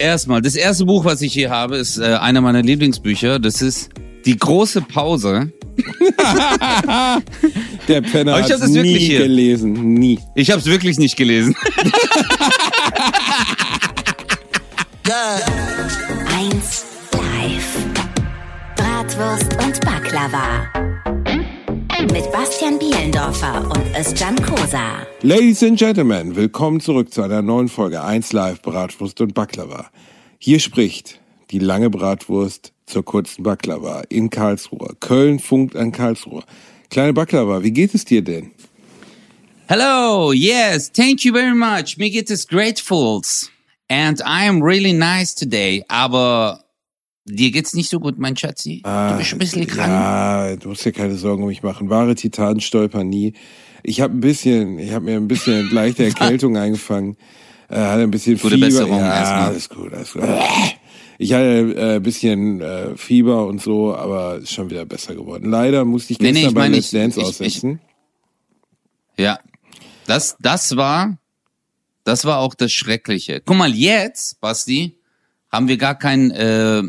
Erstmal, das erste Buch, was ich hier habe, ist äh, einer meiner Lieblingsbücher. Das ist Die große Pause. Der Penner hat das nie wirklich hier. gelesen. Nie. Ich habe es wirklich nicht gelesen. 1 Live. Bratwurst und Baklava. Mit Bastian Bielendorfer und Özcan Kosa. Ladies and Gentlemen, willkommen zurück zu einer neuen Folge 1 Live Bratwurst und Baklava. Hier spricht die lange Bratwurst zur kurzen Baklava in Karlsruhe. Köln funkt an Karlsruhe. Kleine Baklava, wie geht es dir denn? Hello, yes, thank you very much. Mir geht es gratefuls. And I am really nice today. Aber dir geht's nicht so gut, mein Schatzi. du bist ein bisschen krank. Ja, du musst dir keine Sorgen um mich machen. Wahre Titanen stolpern nie. Ich habe ein bisschen, ich habe mir ein bisschen leichte Erkältung eingefangen. Äh, hatte ein bisschen Gute Fieber. Besserung ja, erstmal. alles gut, alles gut. Ich hatte äh, ein bisschen äh, Fieber und so, aber ist schon wieder besser geworden. Leider musste ich Nee, gestern nee, ich bei meine, Let's ich- Dance ich- aussetzen. Ja, das, das war, das war auch das Schreckliche. Guck mal, jetzt, Basti, haben wir gar kein, äh,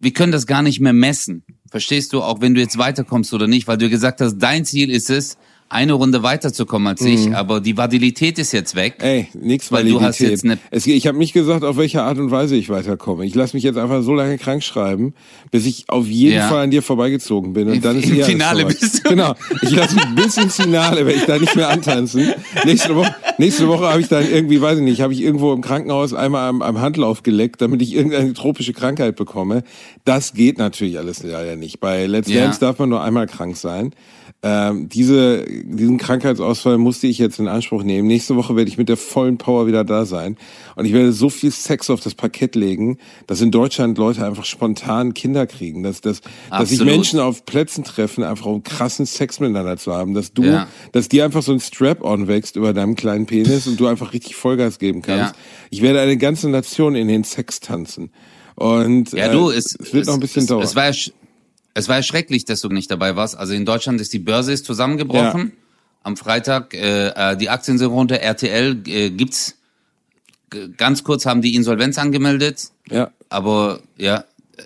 wir können das gar nicht mehr messen. Verstehst du, auch wenn du jetzt weiterkommst oder nicht, weil du gesagt hast, dein Ziel ist es, eine Runde weiterzukommen als ich, aber die Validität ist jetzt weg. Mhm. Ey, nix Weil du Validität. hast jetzt eine- es, ich habe nicht gesagt, auf welche Art und Weise ich weiterkomme. Ich lasse mich jetzt einfach so lange krank schreiben, bis ich auf jeden Ja. Fall an dir vorbeigezogen bin. Und Im- dann ist im Finale bist du. Genau. Ich lasse mich bis ins Finale, werde ich da nicht mehr antanzen. Nächste Woche, nächste Woche habe ich dann irgendwie, weiß ich nicht, habe ich irgendwo im Krankenhaus einmal am, am Handlauf geleckt, damit ich irgendeine tropische Krankheit bekomme. Das geht natürlich alles leider nicht. Bei Let's Ja. Dance darf man nur einmal krank sein. Ähm, diese, diesen Krankheitsausfall musste ich jetzt in Anspruch nehmen. Nächste Woche werde ich mit der vollen Power wieder da sein. Und ich werde so viel Sex auf das Parkett legen, dass in Deutschland Leute einfach spontan Kinder kriegen. Dass, dass, dass sich. Menschen auf Plätzen treffen, einfach um krassen Sex miteinander zu haben. Dass du, Ja. dass dir einfach so ein Strap-on wächst über deinem kleinen Penis und du einfach richtig Vollgas geben kannst. Ja. Ich werde eine ganze Nation in den Sex tanzen. Und Ja, du, äh, es, es wird noch ein bisschen es, dauern. Es war, ja es war ja schrecklich, dass du nicht dabei warst. Also in Deutschland ist die Börse ist zusammengebrochen. Am Freitag, äh, äh, die Aktien sind runter. RTL äh, gibt's. Ganz kurz haben die Insolvenz angemeldet. ja. Aber ja, äh,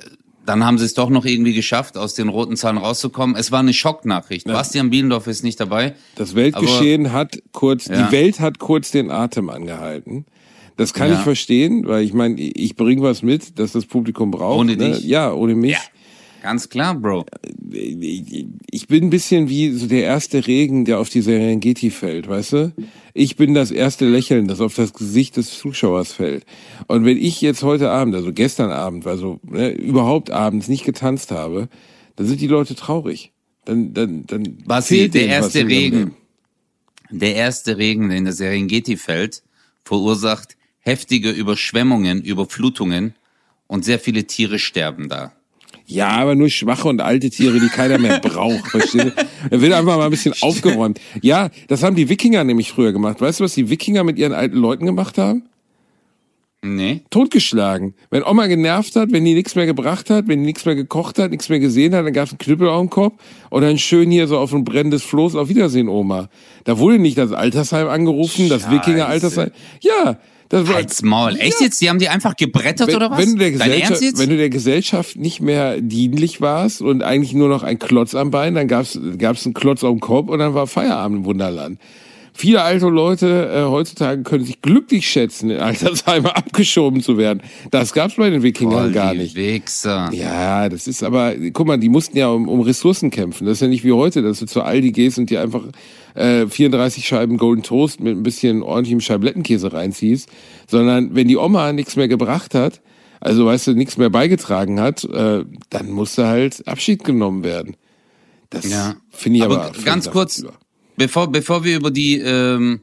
dann haben sie es doch noch irgendwie geschafft, aus den roten Zahlen rauszukommen. Es war eine Schocknachricht. Bastian Bielendorf ist nicht dabei. Das Weltgeschehen hat kurz, Ja. die Welt hat kurz den Atem angehalten. Das kann Ja. ich verstehen, weil ich meine, ich bringe was mit, dass das Publikum braucht. Ohne ne? dich. Ja, ohne mich. Ganz klar, Bro. Ich bin ein bisschen wie so der erste Regen, der auf die Serengeti fällt, weißt du? Ich bin das erste Lächeln, das auf das Gesicht des Zuschauers fällt. Und wenn ich jetzt heute Abend, also gestern Abend, also ne, überhaupt abends nicht getanzt habe, dann sind die Leute traurig. Dann, dann, dann Basti, fehlt der was erste Regen, der erste Regen, der in der Serengeti fällt, verursacht heftige Überschwemmungen, Überflutungen und sehr viele Tiere sterben da. Ja, aber nur schwache und alte Tiere, die keiner mehr braucht, verstehst du? Er will einfach mal ein bisschen aufgeräumt. Ja, das haben die Wikinger nämlich früher gemacht. Weißt du, was die Wikinger mit ihren alten Leuten gemacht haben? Nee? Totgeschlagen. Wenn Oma genervt hat, wenn die nichts mehr gebracht hat, wenn die nichts mehr gekocht hat, nichts mehr gesehen hat, dann gab's einen Knüppel auf dem Kopf und dann schön hier so auf ein brennendes Floß auf Wiedersehen, Oma. Da wurde nicht das Altersheim angerufen, das Scheiße. Wikinger-Altersheim. Ja, das war... Halt's Maul. Echt jetzt? Die haben die einfach gebrettert wenn, oder was? Wenn du, der Gesellschaft, jetzt? wenn du der Gesellschaft nicht mehr dienlich warst und eigentlich nur noch ein Klotz am Bein, dann gab's gab's einen Klotz auf dem Kopf und dann war Feierabend im Wunderland. Viele alte Leute äh, heutzutage können sich glücklich schätzen, in Altersheime abgeschoben zu werden. Das gab's bei den Wikingern Voll gar nicht. Wichser. Ja, das ist aber, guck mal, die mussten ja um, um Ressourcen kämpfen. Das ist ja nicht wie heute, dass du zu Aldi gehst und dir einfach äh, 34 Scheiben Golden Toast mit ein bisschen ordentlichem Scheiblettenkäse reinziehst, sondern wenn die Oma nichts mehr gebracht hat, also weißt du, nichts mehr beigetragen hat, äh, dann musste halt Abschied genommen werden. Das Ja. finde ich aber, Aber ganz kurz, bevor, bevor wir über die, ähm,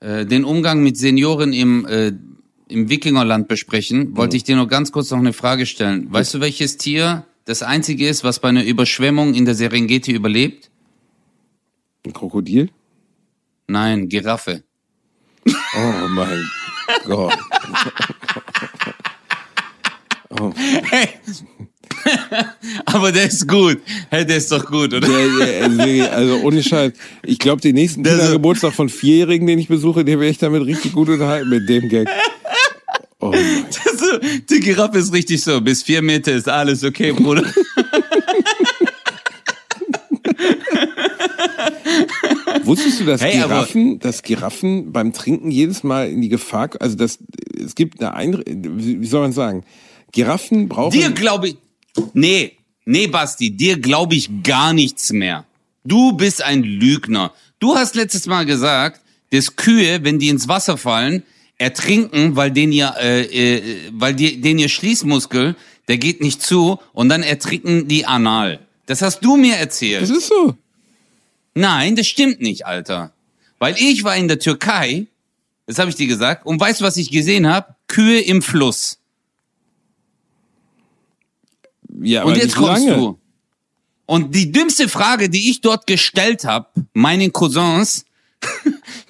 äh, den Umgang mit Senioren im, äh, im Wikingerland besprechen, wollte ich dir nur ganz kurz noch eine Frage stellen. Weißt du, welches Tier das einzige ist, was bei einer Überschwemmung in der Serengeti überlebt? Ein Krokodil? Nein, Giraffe. Oh mein Gott. Oh. Aber der ist gut. Hey, der ist doch gut, oder? Der, der, also, also ohne Scheiß. Ich glaube, den nächsten Kindergeburtstag von Vierjährigen, den ich besuche, der wäre ich damit richtig gut unterhalten mit dem Gag. Oh Das, die Giraffe ist richtig so. Bis vier Meter ist alles okay, Bruder. Wusstest du, dass Hey, Giraffen, dass Giraffen beim Trinken jedes Mal in die Gefahr, also das, es gibt eine Einre wie wie soll man sagen? Giraffen brauchen. Dir glaube ich. Nee, nee, Basti, dir glaube ich gar nichts mehr. Du bist ein Lügner. Du hast letztes Mal gesagt, dass Kühe, wenn die ins Wasser fallen, ertrinken, weil den ihr, äh, äh, weil die, den ihr Schließmuskel, der geht nicht zu und dann ertrinken die anal. Das hast du mir erzählt. das ist so. Nein, das stimmt nicht, Alter. Weil ich war in der Türkei, das habe ich dir gesagt, und weißt du, was ich gesehen habe? Kühe im Fluss. Ja, Und jetzt kommst lange. du. Und die dümmste Frage, die ich dort gestellt habe, meinen Cousins,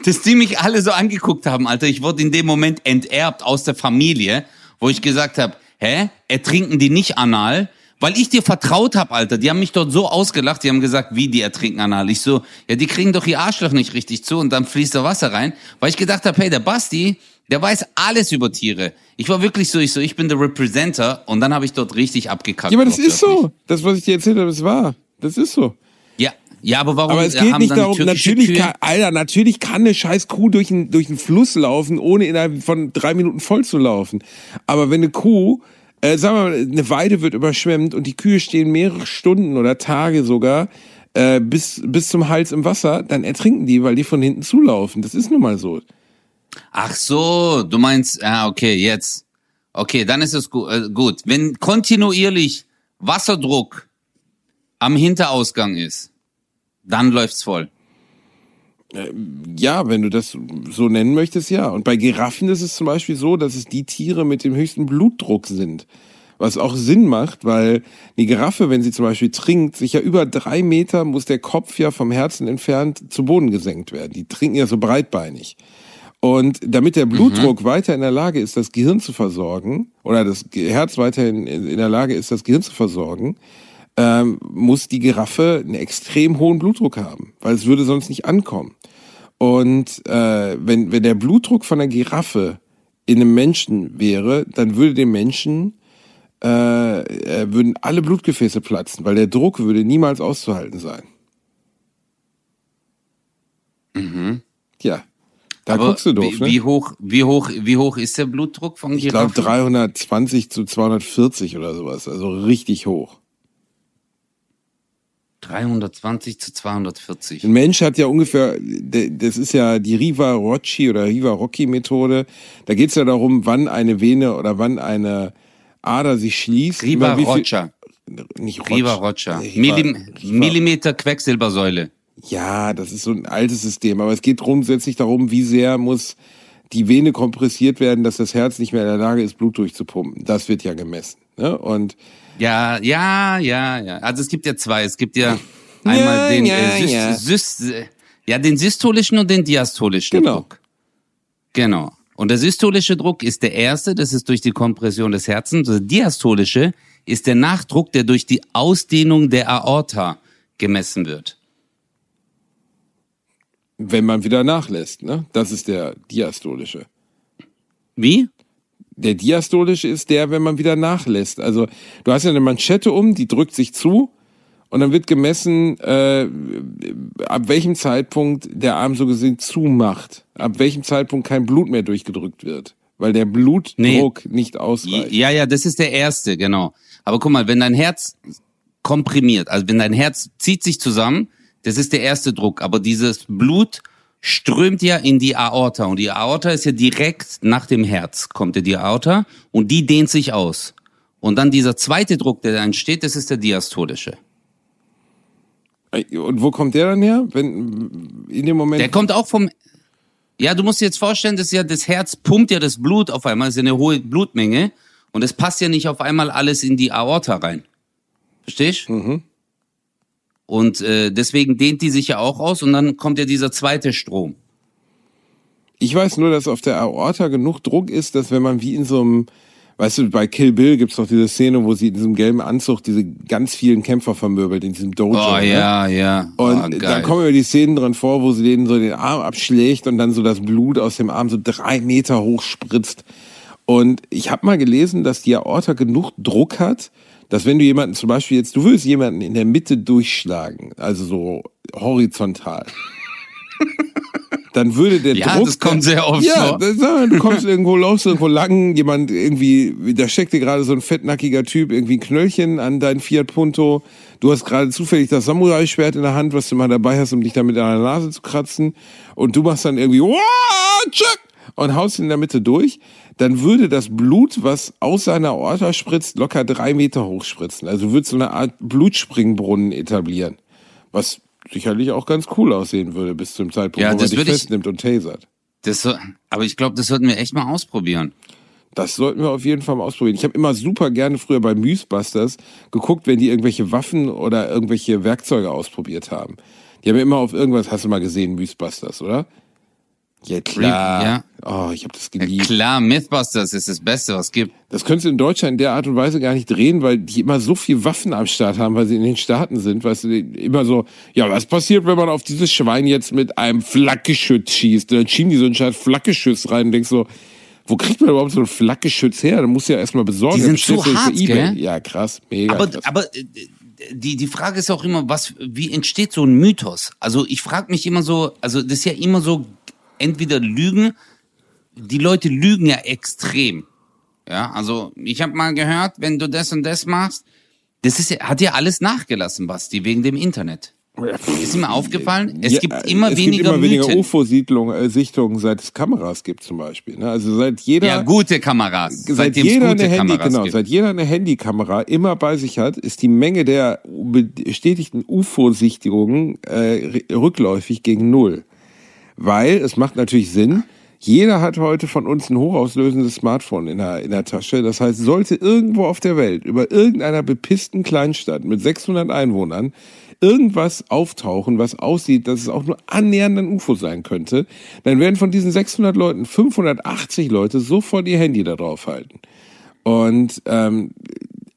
dass die mich alle so angeguckt haben, Alter. Ich wurde in dem Moment enterbt aus der Familie, wo ich gesagt habe, hä, ertrinken die nicht anal? Weil ich dir vertraut habe, Alter. Die haben mich dort so ausgelacht, die haben gesagt, wie die ertrinken anal. Ich so, ja, die kriegen doch ihr Arschloch nicht richtig zu und dann fließt da Wasser rein. Weil ich gedacht habe, hey, der Basti, der weiß alles über Tiere. Ich war wirklich so, ich so, ich bin der Representer und dann habe ich dort richtig abgekackt. Ja, aber das ist so. Das, was ich dir erzählt habe, das war. Das ist so. Ja, ja, aber warum Aber es äh, geht nicht darum, natürlich Kühe, kann, Alter, natürlich kann eine scheiß Kuh durch einen, durch einen Fluss laufen, ohne innerhalb von drei Minuten voll zu laufen. Aber wenn eine Kuh, äh, sagen wir mal, eine Weide wird überschwemmt und die Kühe stehen mehrere Stunden oder Tage sogar äh, bis, bis zum Hals im Wasser, dann ertrinken die, weil die von hinten zulaufen. Das ist nun mal so. Ach so, du meinst, ah, okay, jetzt. Okay, dann ist es gu äh, gut. Wenn kontinuierlich Wasserdruck am Hinterausgang ist, dann läuft's voll. Ja, wenn du das so nennen möchtest, ja. Und bei Giraffen ist es zum Beispiel so, dass es die Tiere mit dem höchsten Blutdruck sind. Was auch Sinn macht, weil die Giraffe, wenn sie zum Beispiel trinkt, sich ja über drei Meter muss der Kopf ja vom Herzen entfernt zu Boden gesenkt werden. Die trinken ja so breitbeinig. Und damit der Blutdruck weiter in der Lage ist, das Gehirn zu versorgen, oder das Herz weiterhin in in der Lage ist, das Gehirn zu versorgen, ähm, muss die Giraffe einen extrem hohen Blutdruck haben, weil es würde sonst nicht ankommen. Und äh, wenn, wenn der Blutdruck von der Giraffe in einem Menschen wäre, dann würde dem Menschen äh, äh, würden alle Blutgefäße platzen, weil der Druck würde niemals auszuhalten sein. Ja, da Aber guckst du doof, wie, ne? wie hoch, wie hoch, wie hoch ist der Blutdruck von ich glaube Giraffen? 320 zu 240 oder sowas, also richtig hoch. 320 zu 240. Ein Mensch hat ja ungefähr, das ist ja die Riva-Rocci oder Riva-Rocci-Methode. Da geht es ja darum, wann eine Vene oder wann eine Ader sich schließt. Riva Über wie viel- Rocha. Nicht Roch, Riva Rocha. Riva- Millim Millimeter Quecksilbersäule. Ja, das ist so ein altes System, aber es geht grundsätzlich darum, wie sehr muss die Vene kompressiert werden, dass das Herz nicht mehr in der Lage ist, Blut durchzupumpen. Das wird ja gemessen. Ne? Und Ja, ja, ja, ja. Also es gibt ja zwei. Es gibt ja einmal Ja, den ja, äh, Syst, ja. Syst, ja, den systolischen und den diastolischen Genau. Druck. Genau. Und der systolische Druck ist der erste, das ist durch die Kompression des Herzens. Der diastolische ist der Nachdruck, der durch die Ausdehnung der Aorta gemessen wird. wenn man wieder nachlässt, ne? das ist der diastolische. Wie? Der diastolische ist der, wenn man wieder nachlässt. Also du hast ja eine Manschette um, die drückt sich zu und dann wird gemessen, äh, ab welchem Zeitpunkt der Arm so gesehen zumacht, ab welchem Zeitpunkt kein Blut mehr durchgedrückt wird, weil der Blutdruck nicht ausreicht. Ja, ja, das ist der erste, genau. Aber guck mal, wenn dein Herz komprimiert, also wenn dein Herz zieht sich zusammen, das ist der erste Druck. Aber dieses Blut strömt ja in die Aorta und die Aorta ist ja direkt nach dem Herz kommt ja die Aorta und die dehnt sich aus. Und dann dieser zweite Druck, der da entsteht, das ist der diastolische. Und wo kommt der dann her? Wenn in dem Moment Der kommt auch vom Ja, du musst dir jetzt vorstellen, dass ja das Herz pumpt ja das Blut auf einmal, ist ja eine hohe Blutmenge und es passt ja nicht auf einmal alles in die Aorta rein. Verstehst? Mhm. Und äh, deswegen dehnt die sich ja auch aus und dann kommt ja dieser zweite Strom. Ich weiß nur, dass auf der Aorta genug Druck ist, dass wenn man wie in so einem, weißt du, bei Kill Bill gibt's doch diese Szene, wo sie in diesem gelben Anzug diese ganz vielen Kämpfer vermöbelt, in diesem Dojo. Oh ne? ja, ja. Und oh, da geil. kommen über die Szenen drin vor, wo sie denen so den Arm abschlägt und dann so das Blut aus dem Arm so drei Meter hoch spritzt. Und ich habe mal gelesen, dass die Aorta genug Druck hat, dass wenn du jemanden zum Beispiel jetzt, du würdest jemanden in der Mitte durchschlagen, also so horizontal. dann würde der Ja, Druck. das kommt sehr oft ja, vor. du kommst irgendwo, läufst irgendwo lang, jemand irgendwie, da steckt dir gerade so ein fettnackiger Typ irgendwie ein Knöllchen an dein Fiat Punto. Du hast gerade zufällig das Samurai-Schwert in der Hand, was du mal dabei hast, um dich damit an der Nase zu kratzen. Und du machst dann irgendwie, "Wah, tschack", und haust ihn in der Mitte durch. Dann würde das Blut, was aus seiner Aorta spritzt, locker drei Meter hoch spritzen. Also du würdest so eine Art Blutspringbrunnen etablieren. Was sicherlich auch ganz cool aussehen würde bis zum Zeitpunkt, Ja, wo man das dich würde ich- festnimmt und tasert. Das aber ich glaube, das sollten wir echt mal ausprobieren. Das sollten wir auf jeden Fall mal ausprobieren. Ich habe immer super gerne früher bei Mythbusters geguckt, wenn die irgendwelche Waffen oder irgendwelche Werkzeuge ausprobiert haben. Die haben immer auf irgendwas, hast du mal gesehen, Mythbusters, oder? Ja, klar. Ja. Oh, ich habe das geliebt. klar, Mythbusters ist das Beste, was es gibt. Das könntest du in Deutschland in der Art und Weise gar nicht drehen, weil die immer so viel Waffen am Start haben, weil sie in den Staaten sind. Weißt du, immer so, ja, was passiert, wenn man auf dieses Schwein jetzt mit einem Flakgeschütz schießt? Dann schieben die so einen Scheiß Flakgeschütz rein und denkst so, wo kriegt man überhaupt so ein Flakgeschütz her? Da musst du ja erstmal besorgen. Die sind so hart, gell? Ja, krass, mega Aber, krass. aber äh, die, die Frage ist auch immer, was, wie entsteht so ein Mythos? Also ich frage mich immer so, also das ist ja immer so, entweder Lügen, die Leute lügen ja extrem. Ja, also ich habe mal gehört, wenn du das und das machst, das ist hat ja alles nachgelassen, Basti, wegen dem Internet. Ist mir aufgefallen, es Ja, gibt immer es weniger gibt immer weniger. UFO-Sichtungen, äh, seit es Kameras gibt zum Beispiel. Ne? Also seit jeder ja, gute Kameras. seit jeder gute eine Handy, Kameras genau, gibt. seit jeder eine Handykamera immer bei sich hat, ist die Menge der bestätigten UFO-Sichtigungen äh, rückläufig gegen null. Weil es macht natürlich Sinn. Jeder hat heute von uns ein hochauslösendes Smartphone in der, in der Tasche. Das heißt, sollte irgendwo auf der Welt über irgendeiner bepissten Kleinstadt mit 600 Einwohnern irgendwas auftauchen, was aussieht, dass es auch nur annähernd ein UFO sein könnte, dann werden von diesen 600 Leuten 580 Leute sofort ihr Handy da drauf halten. Und ähm,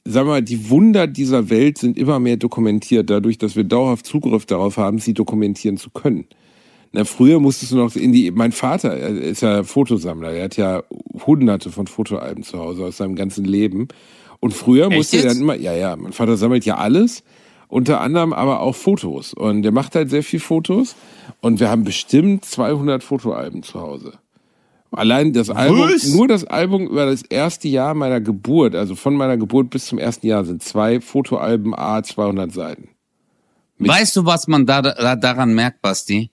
sag mal, die Wunder dieser Welt sind immer mehr dokumentiert, dadurch, dass wir dauerhaft Zugriff darauf haben, sie dokumentieren zu können. Na, früher musstest du noch in die, mein Vater er ist ja Fotosammler, er hat ja hunderte von Fotoalben zu Hause aus seinem ganzen Leben. Und früher Echt musste er jetzt? dann immer, ja, ja, mein Vater sammelt ja alles, unter anderem aber auch Fotos. Und der macht halt sehr viel Fotos. Und wir haben bestimmt 200 Fotoalben zu Hause. Allein das Album, Was? nur das Album über das erste Jahr meiner Geburt, also von meiner Geburt bis zum ersten Jahr, sind zwei Fotoalben A 200 Seiten. Weißt du, was man da, da daran merkt, Basti?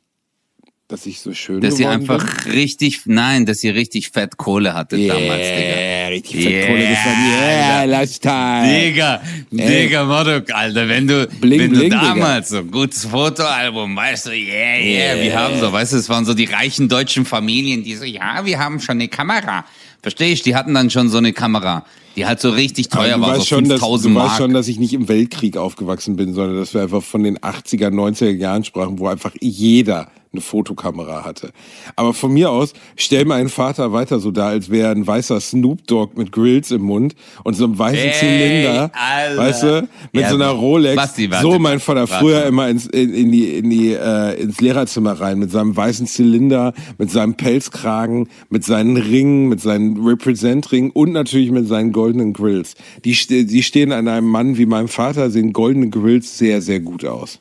Dass ich so schön Dass sie einfach richtig, nein, dass sie richtig fett Kohle hatte bin. damals, Digga. Yeah, richtig Yeah, fett Kohle gefunden. Yeah. Lifestyle. Digga, Ey. Digga, Modok, Alter, wenn du, Bling, wenn du bling, damals so ein gutes Fotoalbum, weißt du, yeah, yeah, wir haben so, weißt du, es waren so die reichen deutschen Familien, die so, ja, wir haben schon eine Kamera. Versteh ich? Die hatten dann schon so eine Kamera, die halt so richtig teuer du war, so schon, dass, 5000 du weißt schon, dass ich nicht im Weltkrieg aufgewachsen bin, sondern dass wir einfach von den 80er, 90er Jahren sprachen, wo einfach jeder eine Fotokamera hatte. Aber von mir aus, stell meinen Vater weiter so da, als wäre ein weißer Snoop Dogg mit Grills im Mund und so einem weißen Ey, Zylinder, Alter. weißt du, mit Ja, so einer Rolex. Basti, warte, so mein Vater warte. früher immer ins, in, in die, in die, äh, ins Lehrerzimmer rein mit seinem weißen Zylinder, mit seinem Pelzkragen, mit seinen Ringen, mit seinen Represent-Ringen und natürlich mit seinen goldenen Grills. Die, die stehen an einem Mann wie meinem Vater, sehen goldene Grills sehr, sehr gut aus.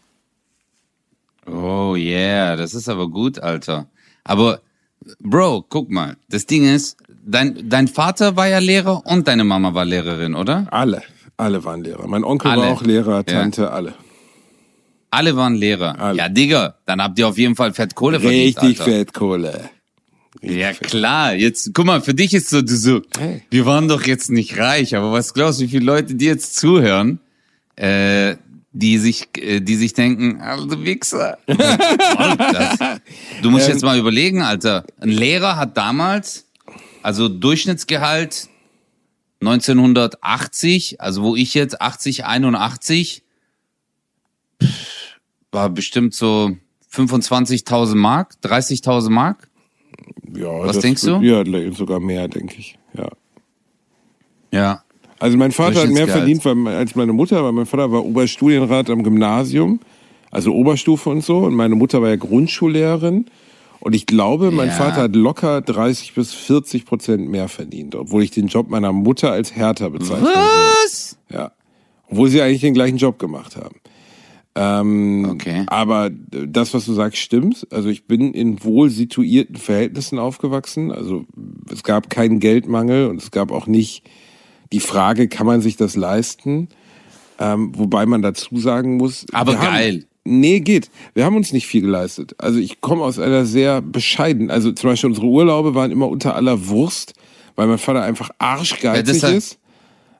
Oh yeah, das ist aber gut, Alter. Aber, Bro, guck mal, das Ding ist, dein, dein Vater war ja Lehrer und deine Mama war Lehrerin, oder? Alle, alle waren Lehrer. Mein Onkel Alle. war auch Lehrer, Tante, alle. Alle waren Lehrer. Alle. Ja, Digga, dann habt ihr auf jeden Fall fett Kohle verdient, Richtig Alter. fett Kohle. Ja, klar. Jetzt, guck mal, für dich ist so, du so, Hey. wir waren doch jetzt nicht reich, aber was glaubst du, wie viele Leute, die jetzt zuhören, äh, die sich, äh, die sich denken, Wichser. Was soll das? Du musst jetzt mal überlegen, Alter. Ein Lehrer hat damals, also Durchschnittsgehalt 1980, also wo ich jetzt 80, 81, war bestimmt so 25.000 Mark, 30.000 Mark. Ja, Was das denkst du? Ja, sogar mehr, denke ich. Ja. Ja. Also mein Vater hat mehr verdient weil, als meine Mutter, weil mein Vater war Oberstudienrat am Gymnasium, also Oberstufe und so. Und meine Mutter war ja Grundschullehrerin. Und ich glaube, mein Ja. Vater hat locker 30 bis 40 Prozent mehr verdient, obwohl ich den Job meiner Mutter als härter bezeichne. Was? Ja. Obwohl sie eigentlich den gleichen Job gemacht haben. Ähm, Okay. Aber das, was du sagst, stimmt. Also ich bin in wohl situierten Verhältnissen aufgewachsen. Also es gab keinen Geldmangel und es gab auch nicht die Frage, kann man sich das leisten? Ähm, wobei man dazu sagen muss. Aber geil. Haben, nee, geht. Wir haben uns nicht viel geleistet. Also ich komme aus einer sehr bescheiden. Also zum Beispiel unsere Urlaube waren immer unter aller Wurst, weil mein Vater einfach arschgeizig Ja, ist.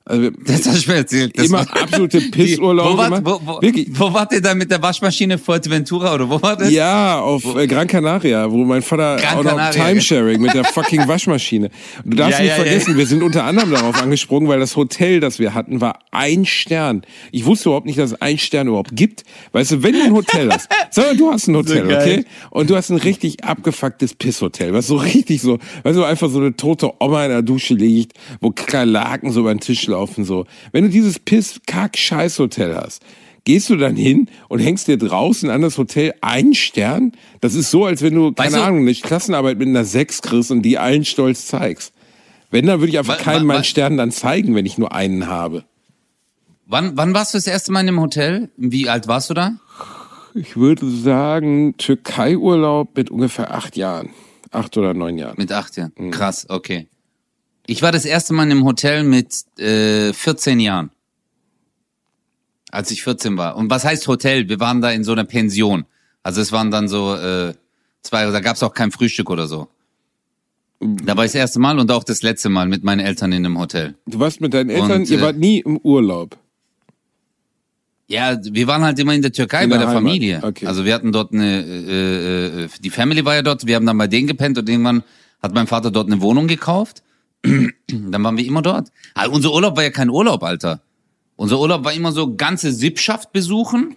Also Das hast du mir erzählt. Das immer absolute Pissurlaube Wo, wo, wo, Wirklich. wo wart ihr da mit der Waschmaschine Fuerteventura oder wo war das? Ja, auf äh, Gran Canaria, wo mein Vater Gran auch noch Timesharing mit der fucking Waschmaschine. Du darfst Ja, nicht ja, vergessen, ja. wir sind unter anderem darauf angesprungen, weil das Hotel, das wir hatten, war ein Stern. Ich wusste überhaupt nicht, dass es ein Stern überhaupt gibt. Weißt du, wenn du ein Hotel hast, sag mal, du hast ein Hotel, geil. okay? Und du hast ein richtig abgefucktes Pisshotel, was so richtig so, weißt du, einfach so eine tote Oma in der Dusche liegt, wo Kakerlaken so über den Tisch laufen, so. Wenn du dieses Piss-Kack-Scheiß-Hotel hast, Gehst du dann hin und hängst dir draußen an das Hotel einen Stern? Das ist so, als wenn du, keine Weißt du- Ahnung, eine Klassenarbeit mit einer Sechs kriegst und die allen stolz zeigst. Wenn, dann würde ich einfach keinen meinen Stern dann zeigen, wenn ich nur einen habe. Wann, wann warst du das erste Mal in einem Hotel? Wie alt warst du da? Ich würde sagen, Türkei-Urlaub mit ungefähr acht Jahren. Acht oder neun Jahren. Mit acht Jahren. Mhm. Krass, okay. Ich war das erste Mal in einem Hotel mit äh, 14 Jahren. Als ich 14 war. Und was heißt Hotel? Wir waren da in so einer Pension. Also es waren dann so äh, zwei, da gab's auch kein Frühstück oder so. Da war ich das erste Mal und auch das letzte Mal mit meinen Eltern in einem Hotel. Du warst mit deinen Eltern, Und, ihr äh, wart nie im Urlaub. Ja, wir waren halt immer in der Türkei In bei der der, Familie. okay. Also wir hatten dort eine, äh, äh, die Family war ja dort, wir haben dann bei denen gepennt und irgendwann hat mein Vater dort eine Wohnung gekauft. dann waren wir immer dort. Aber unser Urlaub war ja kein Urlaub, Alter. Unser Urlaub war immer so ganze Sippschaft besuchen.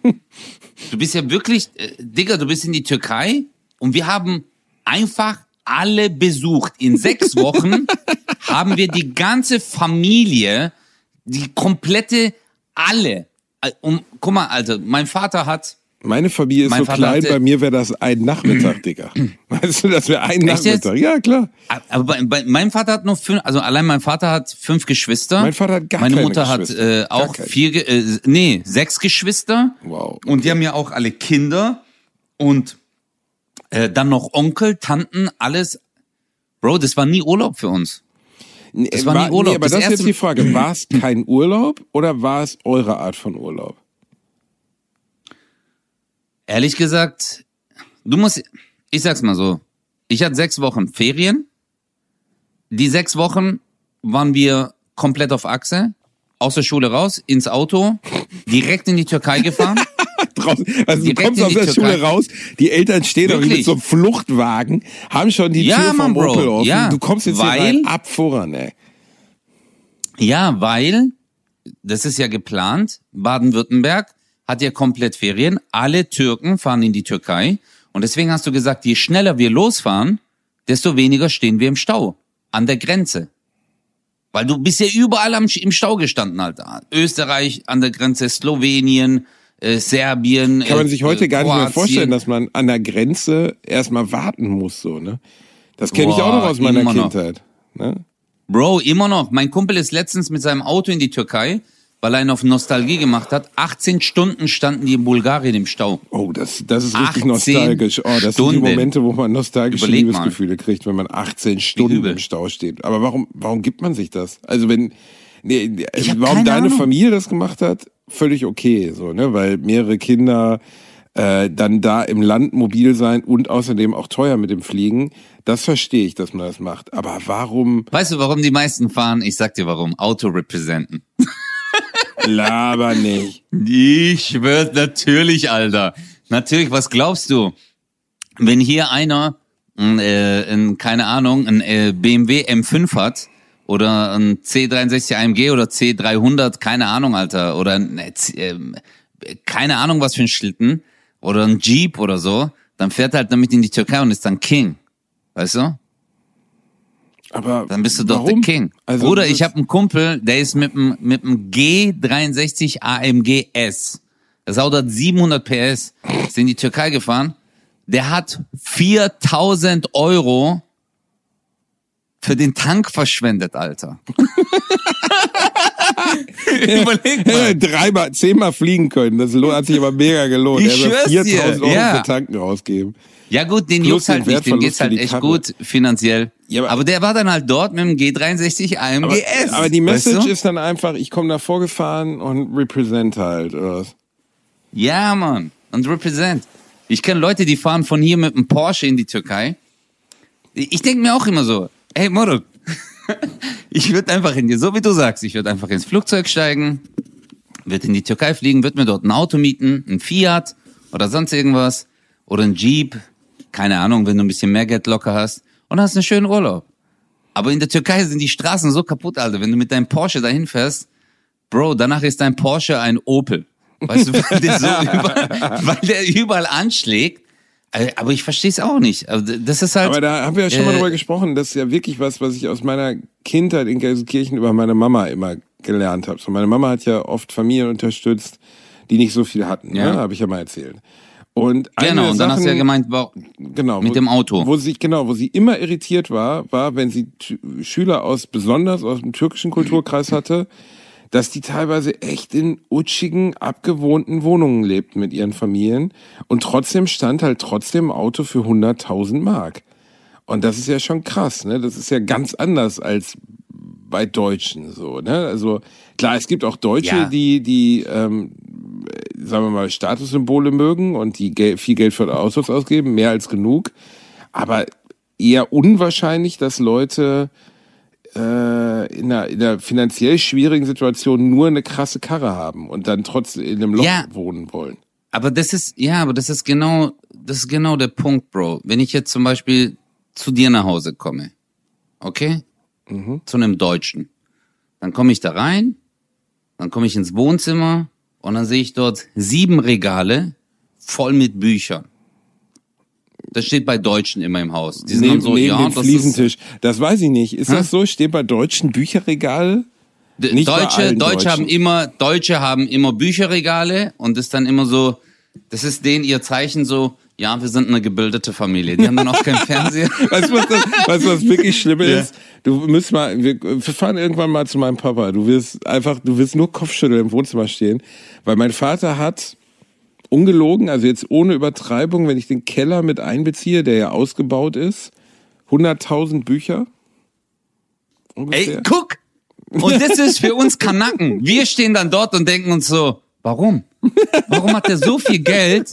Du bist ja wirklich, äh, Digga, du bist in die Türkei und wir haben einfach alle besucht. In sechs Wochen haben wir die ganze Familie, die komplette, alle. Äh, Um, guck mal, Alter, mein Vater hat, Meine Familie ist Mein so Vater klein, bei mir wäre das ein Nachmittag, Digga. Weißt du, das wäre ein Echt jetzt? Nachmittag. Ja, klar. aber bei, bei, mein Vater hat nur fünf, also allein mein Vater hat fünf Geschwister. Mein Vater hat gar Meine Mutter hat äh, auch vier, äh, nee, sechs Geschwister. Wow. Und die haben ja auch alle Kinder und äh, dann noch Onkel, Tanten, alles. Bro, das war nie Urlaub für uns. Das war nie Urlaub. Nee, aber Das das, ist jetzt die Frage. War es kein Urlaub oder war es eure Art von Urlaub? Ehrlich gesagt, du musst, ich sag's mal so, ich hatte sechs Wochen Ferien. Die sechs Wochen waren wir komplett auf Achse, aus der Schule raus, ins Auto, direkt in die Türkei gefahren. Draußen, also du kommst aus der Türkei. Schule raus, die Eltern stehen doch mit Wirklich? so einem Fluchtwagen, haben schon die Ja, Tür vom Mann, Bro. Opel offen. Ja, du kommst jetzt weil- hier rein, ab voran, ey. Ja, weil, das ist ja geplant, Baden-Württemberg hat ja komplett Ferien, alle Türken fahren in die Türkei und deswegen hast du gesagt, je schneller wir losfahren, desto weniger stehen wir im Stau, an der Grenze. Weil du bist ja überall am, im Stau gestanden, Alter. Österreich an der Grenze, Slowenien, äh, Serbien. Kann man äh, sich heute gar nicht mehr vorstellen, dass man an der Grenze erstmal warten muss, so, ne? Das kenne ich auch noch aus meiner immer noch. Kindheit. Ne? Bro, immer noch. Mein Kumpel ist letztens mit seinem Auto in die Türkei, weil er ihn auf Nostalgie gemacht hat. 18 Stunden standen die in Bulgarien im Stau. Oh, das, das ist richtig 18 nostalgisch. Oh, das sind Stunden. die Momente, wo man nostalgische Überleg mal. Liebesgefühle kriegt, wenn man 18 Stunden im Stau steht. Aber warum, warum gibt man sich das? Also wenn, nee, warum deine Ahnung. Familie das gemacht hat, völlig okay, so, ne, weil mehrere Kinder äh, dann da im Land mobil sein und außerdem auch teuer mit dem Fliegen, das verstehe ich, dass man das macht. Aber warum Weißt du, warum die meisten fahren? Ich sag dir warum. Auto representen. laber nicht? Ich schwör's natürlich, Alter. Natürlich, was glaubst du? Wenn hier einer, ein, äh, ein, keine Ahnung, ein äh, BMW M5 hat oder ein C63 AMG oder C300, keine Ahnung, Alter, oder ein, äh, ähm, keine Ahnung, was für ein Schlitten oder ein Jeep oder so, dann fährt er halt damit in die Türkei und ist dann King. Weißt du? Aber Dann bist du doch warum? der King. Also, Bruder, das- ich habe einen Kumpel, der ist mit dem mit dem G63 AMG S. Das Auto hat 700 PS. Ist in die Türkei gefahren. der hat 4000 Euro für den Tank verschwendet, Alter. Überleg mal. Dreimal, zehnmal fliegen können. Das hat sich aber mega gelohnt. Ich er dir, 4000 Euro ja. für Tanken rausgeben. Ja gut, den Plus juckt's halt nicht, dem geht's halt echt Karre. gut finanziell. Ja, aber- aber, der war dann halt dort mit dem G63 Aber, AMGS. aber die Message weißt du? ist dann einfach, ich komme da vorgefahren und represent halt, oder was? Ja, Mann. Und represent. Ich kenne Leute, die fahren von hier mit einem Porsche in die Türkei. Ich denke mir auch immer so, hey Moruk, ich würde einfach in dir, so wie du sagst, ich würde einfach ins Flugzeug steigen, würde in die Türkei fliegen, würde mir dort ein Auto mieten, ein Fiat oder sonst irgendwas oder ein Jeep, keine Ahnung, wenn du ein bisschen mehr Geld locker hast und hast einen schönen Urlaub. Aber in der Türkei sind die Straßen so kaputt, Alter. Wenn du mit deinem Porsche dahin fährst, Bro, danach ist dein Porsche ein Opel. Weißt du, weil der, so überall, weil der überall anschlägt. Äh, Aber ich verstehe es auch nicht. Das ist halt. Aber da haben wir ja schon mal äh, drüber gesprochen. Das ist ja wirklich was, was ich aus meiner Kindheit in Gelsenkirchen über meine Mama immer gelernt habe. So, meine Mama hat ja oft Familien unterstützt, die nicht so viel hatten. Ja. Ne? Habe ich ja mal erzählt. Und genau, und dann hast du ja gemeint, wow, genau, mit wo, dem Auto. Wo sie, genau, wo sie immer irritiert war, war, wenn sie Schüler aus, besonders aus dem türkischen Kulturkreis hatte, dass die teilweise echt in utschigen, abgewohnten Wohnungen lebten mit ihren Familien. Und trotzdem stand halt trotzdem ein Auto für 100.000 Mark. Und das ist ja schon krass, ne? Das ist ja ganz anders als bei Deutschen so, ne? Also klar, es gibt auch Deutsche, Ja. die die ähm, sagen wir mal Statussymbole mögen und die Gel viel Geld für das Autos ausgeben, mehr als genug, aber eher unwahrscheinlich, dass Leute äh, in, einer, in einer finanziell schwierigen Situation nur eine krasse Karre haben und dann trotzdem in einem Loch Ja. wohnen wollen. Aber das ist, ja, aber das ist genau, das ist genau der Punkt, Bro. Wenn ich jetzt zum Beispiel zu dir nach Hause komme, okay? Zu einem Deutschen. Dann komme ich da rein, dann komme ich ins Wohnzimmer und dann sehe ich dort sieben Regale voll mit Büchern. Das steht bei Deutschen immer im Haus. Die sind Neben, dann so, neben ja, dem das ist, Fliesentisch. Das weiß ich nicht. Ist das so? Steht bei deutschen Bücherregale? D- Nicht Deutsche, Deutsche Deutschen. haben immer, Deutsche haben immer Bücherregale und ist dann immer so, das ist denen ihr Zeichen so, ja, wir sind eine gebildete Familie. Die haben dann auch keinen Fernseher. Weißt du, was, das, weißt was wirklich Schlimme ist? Du müsst mal, wir, wir fahren irgendwann mal zu meinem Papa. Du wirst einfach, du wirst nur Kopfschütteln im Wohnzimmer stehen, weil mein Vater hat ungelogen, also jetzt ohne Übertreibung, wenn ich den Keller mit einbeziehe, der ja ausgebaut ist, 100.000 Bücher. Ungefähr. Ey, guck! Und das ist für uns Kanaken. Wir stehen dann dort und denken uns so, warum? Warum hat er so viel Geld?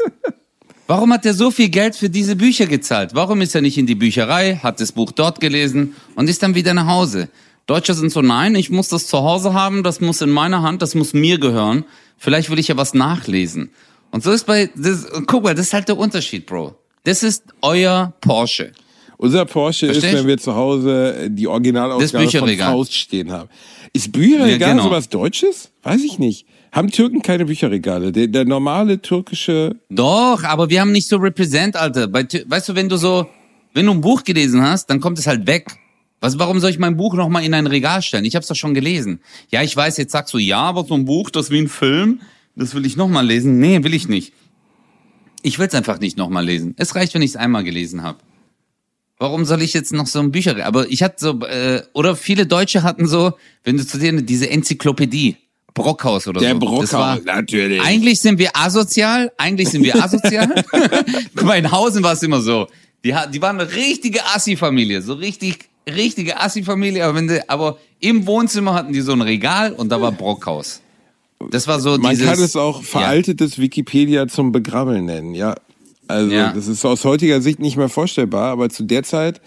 Warum hat er so viel Geld für diese Bücher gezahlt? Warum ist er nicht in die Bücherei, hat das Buch dort gelesen und ist dann wieder nach Hause? Deutsche sind so, nein, ich muss das zu Hause haben, das muss in meiner Hand, das muss mir gehören. Vielleicht will ich ja was nachlesen. Und so ist bei, das, guck mal, das ist halt der Unterschied, Bro. Das ist euer Porsche. Unser Porsche Verstehst? ist, wenn wir zu Hause die Originalausgabe von. Faust stehen haben. Ist Bücherregal Ja, genau. sowas Deutsches? Weiß ich nicht. Haben Türken keine Bücherregale? Der, der normale türkische Doch, aber wir haben nicht so Represent, Alter. Bei, weißt du, wenn du so, wenn du ein Buch gelesen hast, dann kommt es halt weg. Was, warum soll ich mein Buch nochmal in ein Regal stellen? Ich hab's doch schon gelesen. Ja, ich weiß, jetzt sagst du, ja, aber so ein Buch, das ist wie ein Film, das will ich nochmal lesen. Nee, will ich nicht. Ich will's einfach nicht nochmal lesen. Es reicht, wenn ich es einmal gelesen habe. Warum soll ich jetzt noch so ein Bücher? Aber ich hatte so, äh, oder viele Deutsche hatten so, wenn du zu denen diese Enzyklopädie, Brockhaus oder Der so. Brockhaus, Das war, natürlich. Eigentlich sind wir asozial, eigentlich sind wir asozial. Guck mal, in Hausen war es immer so. Die, die waren eine richtige Assi-Familie, so richtig, richtige Assi-Familie, aber, wenn die, aber im Wohnzimmer hatten die so ein Regal und da war Brockhaus. Das war so Man dieses... kann es auch veraltetes Wikipedia zum Begrabbeln nennen, ja. Also Ja. das ist aus heutiger Sicht nicht mehr vorstellbar, aber zu der Zeit,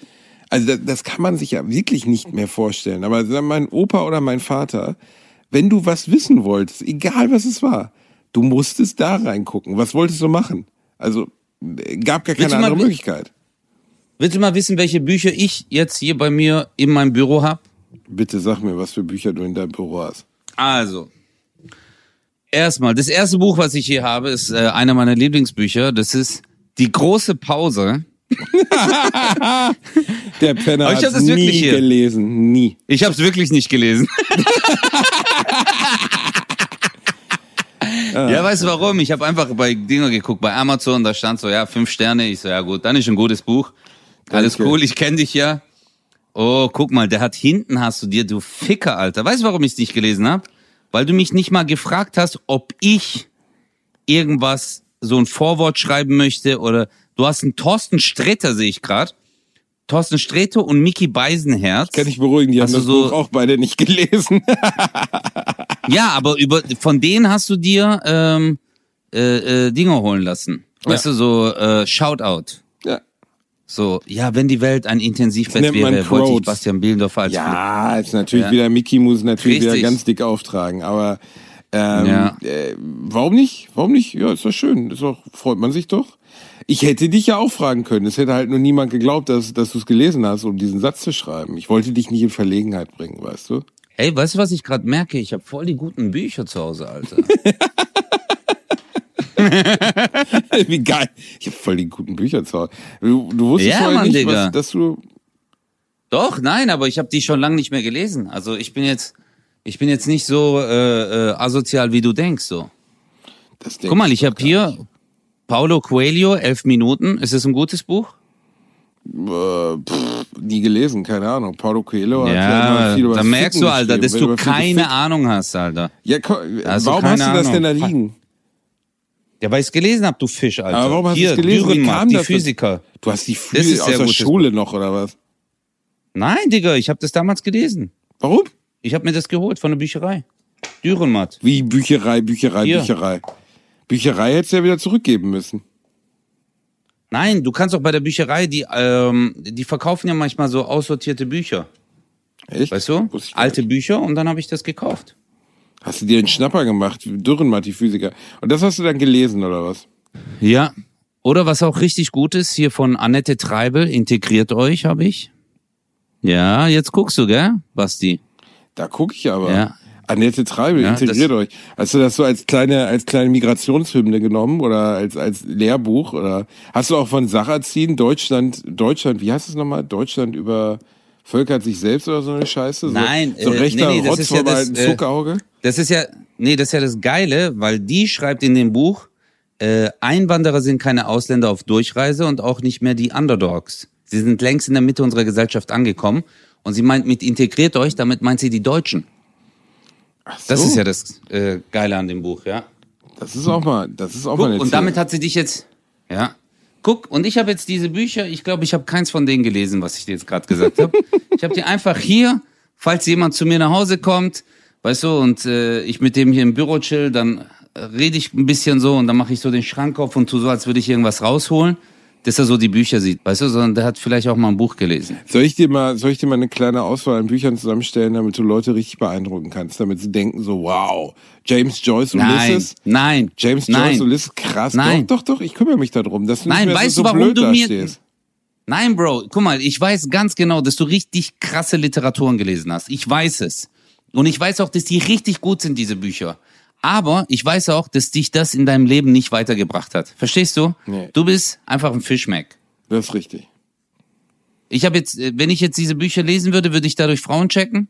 also das, das kann man sich ja wirklich nicht mehr vorstellen. Aber mein Opa oder mein Vater, wenn du was wissen wolltest, egal was es war, du musstest da reingucken. Was wolltest du machen? Also gab gar keine mal andere wi- Möglichkeit. Willst du mal wissen, welche Bücher ich jetzt hier bei mir in meinem Büro habe? Bitte sag mir, was für Bücher du in deinem Büro hast. Also, erstmal, das erste Buch, was ich hier habe, ist äh, einer meiner Lieblingsbücher. Das ist Die große Pause. Der Penner hat hab das nie wirklich hier. gelesen, nie. Ich habe es wirklich nicht gelesen. Ja, weißt du warum? Ich habe einfach bei Dinger geguckt, bei Amazon, da stand so, ja, fünf Sterne. Ich so, ja gut, dann ist ein gutes Buch. Alles Danke. cool, ich kenne dich ja. Oh, guck mal, der hat hinten hast du dir, du Ficker, Alter. Weißt du, warum ich es nicht gelesen habe? Weil du mich nicht mal gefragt hast, ob ich irgendwas, so ein Vorwort schreiben möchte oder du hast einen Thorsten Sträter, sehe ich gerade. Thorsten Sträter und Mickey Beisenherz. Kann ich beruhigen, die haben Hast du das so- Buch auch beide nicht gelesen. Ja, aber über von denen hast du dir ähm, äh, äh, Dinge holen lassen. Weißt Ja. du, so äh, Shoutout. ja. So, ja, wenn die Welt ein Intensivbett wäre, wollte ich. Bastian Bielendorfer als Ja, jetzt natürlich Ja. wieder, Mickey muss natürlich wieder Richtig. ganz dick auftragen, aber ähm, Ja. äh, warum nicht? Warum nicht? Ja, ist doch schön. Ist doch, freut man sich doch. Ich hätte dich ja auch fragen können. Es hätte halt nur niemand geglaubt, dass, dass du es gelesen hast, um diesen Satz zu schreiben. Ich wollte dich nicht in Verlegenheit bringen, weißt du? Ey, weißt du, was ich gerade merke? Ich habe voll die guten Bücher zu Hause, Alter. Wie geil. Ich habe voll die guten Bücher zu Hause. Du, du wusstest Ja, vorher Mann, nicht, Digga. was, dass du... Doch, nein, aber ich habe die schon lange nicht mehr gelesen. Also ich bin jetzt, ich bin jetzt nicht so äh, äh, asozial, wie du denkst. So. Denk Guck mal, ich habe hier Paulo Coelho, elf Minuten. Ist es ein gutes Buch? Äh, pff, nie gelesen, keine Ahnung. Paulo Coelho hat ja Ja, immer viel über da merkst Ficken du, Alter, dass du keine gefickt- Ahnung hast, Alter. Ja, hast warum hast du das denn da liegen? Ja, weil ich es gelesen hab, du Fisch, Alter. Aber warum hast du es gelesen? Wie Dürrenmatt, kam die das? Physiker. Du hast die ist aus der Schule noch, oder was? Nein, Digga, ich habe das damals gelesen. Warum? Ich habe mir das geholt von der Bücherei. Dürrenmatt. Wie Bücherei, Bücherei, Hier. Bücherei. Bücherei hättest du ja wieder zurückgeben müssen. Nein, du kannst auch bei der Bücherei, die, ähm, die verkaufen ja manchmal so aussortierte Bücher. Echt? Weißt du? Alte nicht. Bücher und dann habe ich das gekauft. Hast du dir einen Schnapper gemacht? Dürrenmatt, die Physiker. Und das hast du dann gelesen, oder was? Ja. Oder was auch richtig gut ist, hier von Annette Treibel, integriert euch, habe ich. Ja, jetzt guckst du, gell, Basti? Da gucke ich aber. Ja. Annette Treibel, Ja, integriert euch. Hast du das so als kleine, als kleine Migrationshymne genommen oder als, als Lehrbuch? Oder hast du auch von Sacherziehen Deutschland, Deutschland, wie heißt es nochmal? Deutschland über völkert sich selbst oder so eine Scheiße? So, Nein, so äh, rechter nee, nee, das Rotz ist ja vom das, alten äh, Zuckerauge? Das ist ja, nee, das ist ja das Geile, weil die schreibt in dem Buch, äh, Einwanderer sind keine Ausländer auf Durchreise und auch nicht mehr die Underdogs. Sie sind längst in der Mitte unserer Gesellschaft angekommen. Und sie meint mit integriert euch, damit meint sie die Deutschen. Ach so, Das ist ja das äh, Geile an dem Buch, ja. Das ist auch mal, das ist auch mal Guck, eine und damit hat sie dich jetzt, ja. Guck, und ich habe jetzt diese Bücher, ich glaube, ich habe keins von denen gelesen, was ich dir jetzt gerade gesagt habe. ich habe die einfach hier, falls jemand zu mir nach Hause kommt, weißt du, und äh, ich mit dem hier im Büro chill, dann rede ich ein bisschen so und dann mache ich so den Schrank auf und tu so, als würde ich irgendwas rausholen, dass er so die Bücher sieht, weißt du, sondern der hat vielleicht auch mal ein Buch gelesen. Soll ich dir mal, soll ich dir mal eine kleine Auswahl an Büchern zusammenstellen, damit du Leute richtig beeindrucken kannst, damit sie denken so, wow, James Joyce Nein, Ulysses? nein, James nein. Joyce Ulysses, krass. Nein. Doch, doch, doch, ich kümmere mich darum, dass du nicht Nein, mehr weißt so, du, warum du mir- dastehst. Nein, Bro, guck mal, ich weiß ganz genau, dass du richtig krasse Literaturen gelesen hast. Ich weiß es. Und ich weiß auch, dass die richtig gut sind, diese Bücher. Aber ich weiß auch, dass dich das in deinem Leben nicht weitergebracht hat. Verstehst du? Nee. Du bist einfach ein Fischmeck. Das ist richtig. Ich habe jetzt, äh, wenn ich jetzt diese Bücher lesen würde, würde ich dadurch Frauen checken?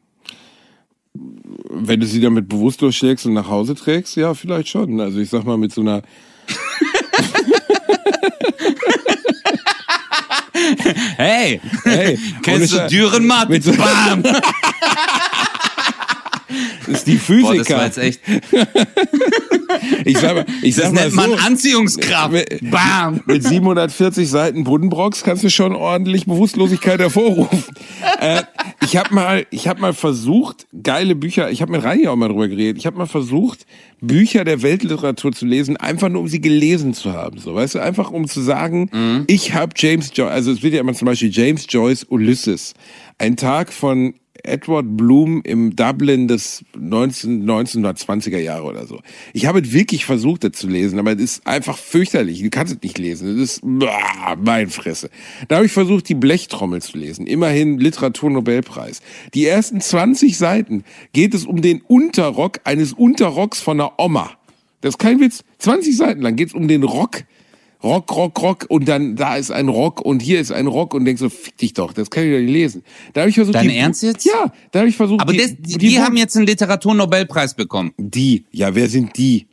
Wenn du sie damit bewusstlos schlägst und nach Hause trägst, ja, vielleicht schon. Also ich sag mal mit so einer, Hey, hey, kennst du Dürrenmatt? Mit so- Bam! ist die Boah, das war Physiker. jetzt echt, ich sag mal, ich das sag mal nennt so, man Anziehungskraft. Mit- Bam! Mit 740 Seiten Buddenbrocks kannst du schon ordentlich Bewusstlosigkeit hervorrufen. äh, ich habe mal, ich habe mal versucht, geile Bücher. Ich habe mit Reini auch mal drüber geredet. Ich habe mal versucht, Bücher der Weltliteratur zu lesen, einfach nur um sie gelesen zu haben. So, weißt du, einfach um zu sagen, Mhm. ich habe James Joyce. Also es wird ja immer zum Beispiel James Joyce Ulysses, ein Tag von Edward Bloom im Dublin des 19, 1920er Jahre oder so. Ich habe es wirklich versucht, das zu lesen, aber es ist einfach fürchterlich. Du kannst es nicht lesen. Es ist bah, mein Fresse. Da habe ich versucht, die Blechtrommel zu lesen. Immerhin Literaturnobelpreis. Die ersten 20 Seiten geht es um den Unterrock eines Unterrocks von einer Oma. Das ist kein Witz. 20 Seiten lang geht es um den Rock. Rock, Rock, Rock und dann da ist ein Rock und hier ist ein Rock und denkst so, fick dich doch, das kann ich doch nicht lesen. Da habe ich versucht, Dein die, Ernst jetzt? Ja, da habe ich versucht, Aber die, das, die, die haben jetzt einen Literaturnobelpreis bekommen. die, ja, wer sind die?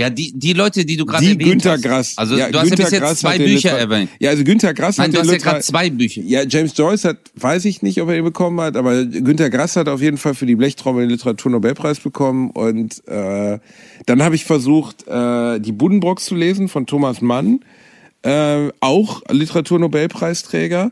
Ja, die, die Leute, die du gerade erwähnt Günter hast. Grass. Also Ja, du hast Günter ja bis jetzt Grass zwei Bücher erwähnt. Ja, also Günter Grass Nein, hat du hast ja gerade zwei Bücher. Ja, James Joyce hat, weiß ich nicht, ob er ihn bekommen hat, aber Günter Grass hat auf jeden Fall für die Blechtrommel den Literaturnobelpreis bekommen. Und äh, dann habe ich versucht, äh, die Buddenbrocks zu lesen von Thomas Mann, äh, auch Literaturnobelpreisträger.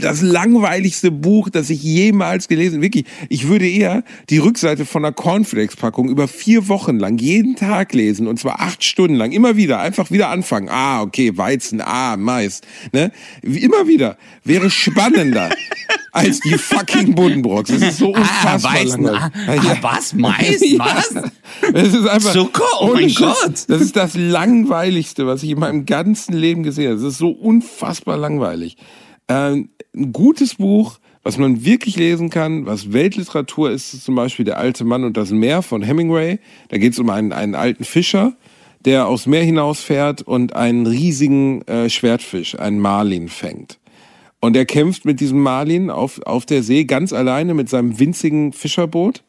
Das langweiligste Buch, das ich jemals gelesen habe. Wirklich, ich würde eher die Rückseite von einer Cornflakes-Packung über vier Wochen lang jeden Tag lesen und zwar acht Stunden lang. Immer wieder, einfach wieder anfangen. Ah, okay, Weizen, ah, Mais. Ne? Immer wieder. Wäre spannender als die fucking Buddenbrocks. Das ist so Ah, unfassbar Weißen, langweilig. ah, ah, was? Mais? Was? Es ist einfach Zucker? Oh mein. Gott. Das ist das langweiligste, was ich in meinem ganzen Leben gesehen habe. Das ist so unfassbar langweilig. Ähm, ein gutes Buch, was man wirklich lesen kann, was Weltliteratur ist, ist zum Beispiel Der alte Mann und das Meer von Hemingway. Da geht es um einen, einen alten Fischer, der aufs Meer hinausfährt und einen riesigen äh, Schwertfisch, einen Marlin, fängt. Und er kämpft mit diesem Marlin auf, auf der See ganz alleine mit seinem winzigen Fischerboot.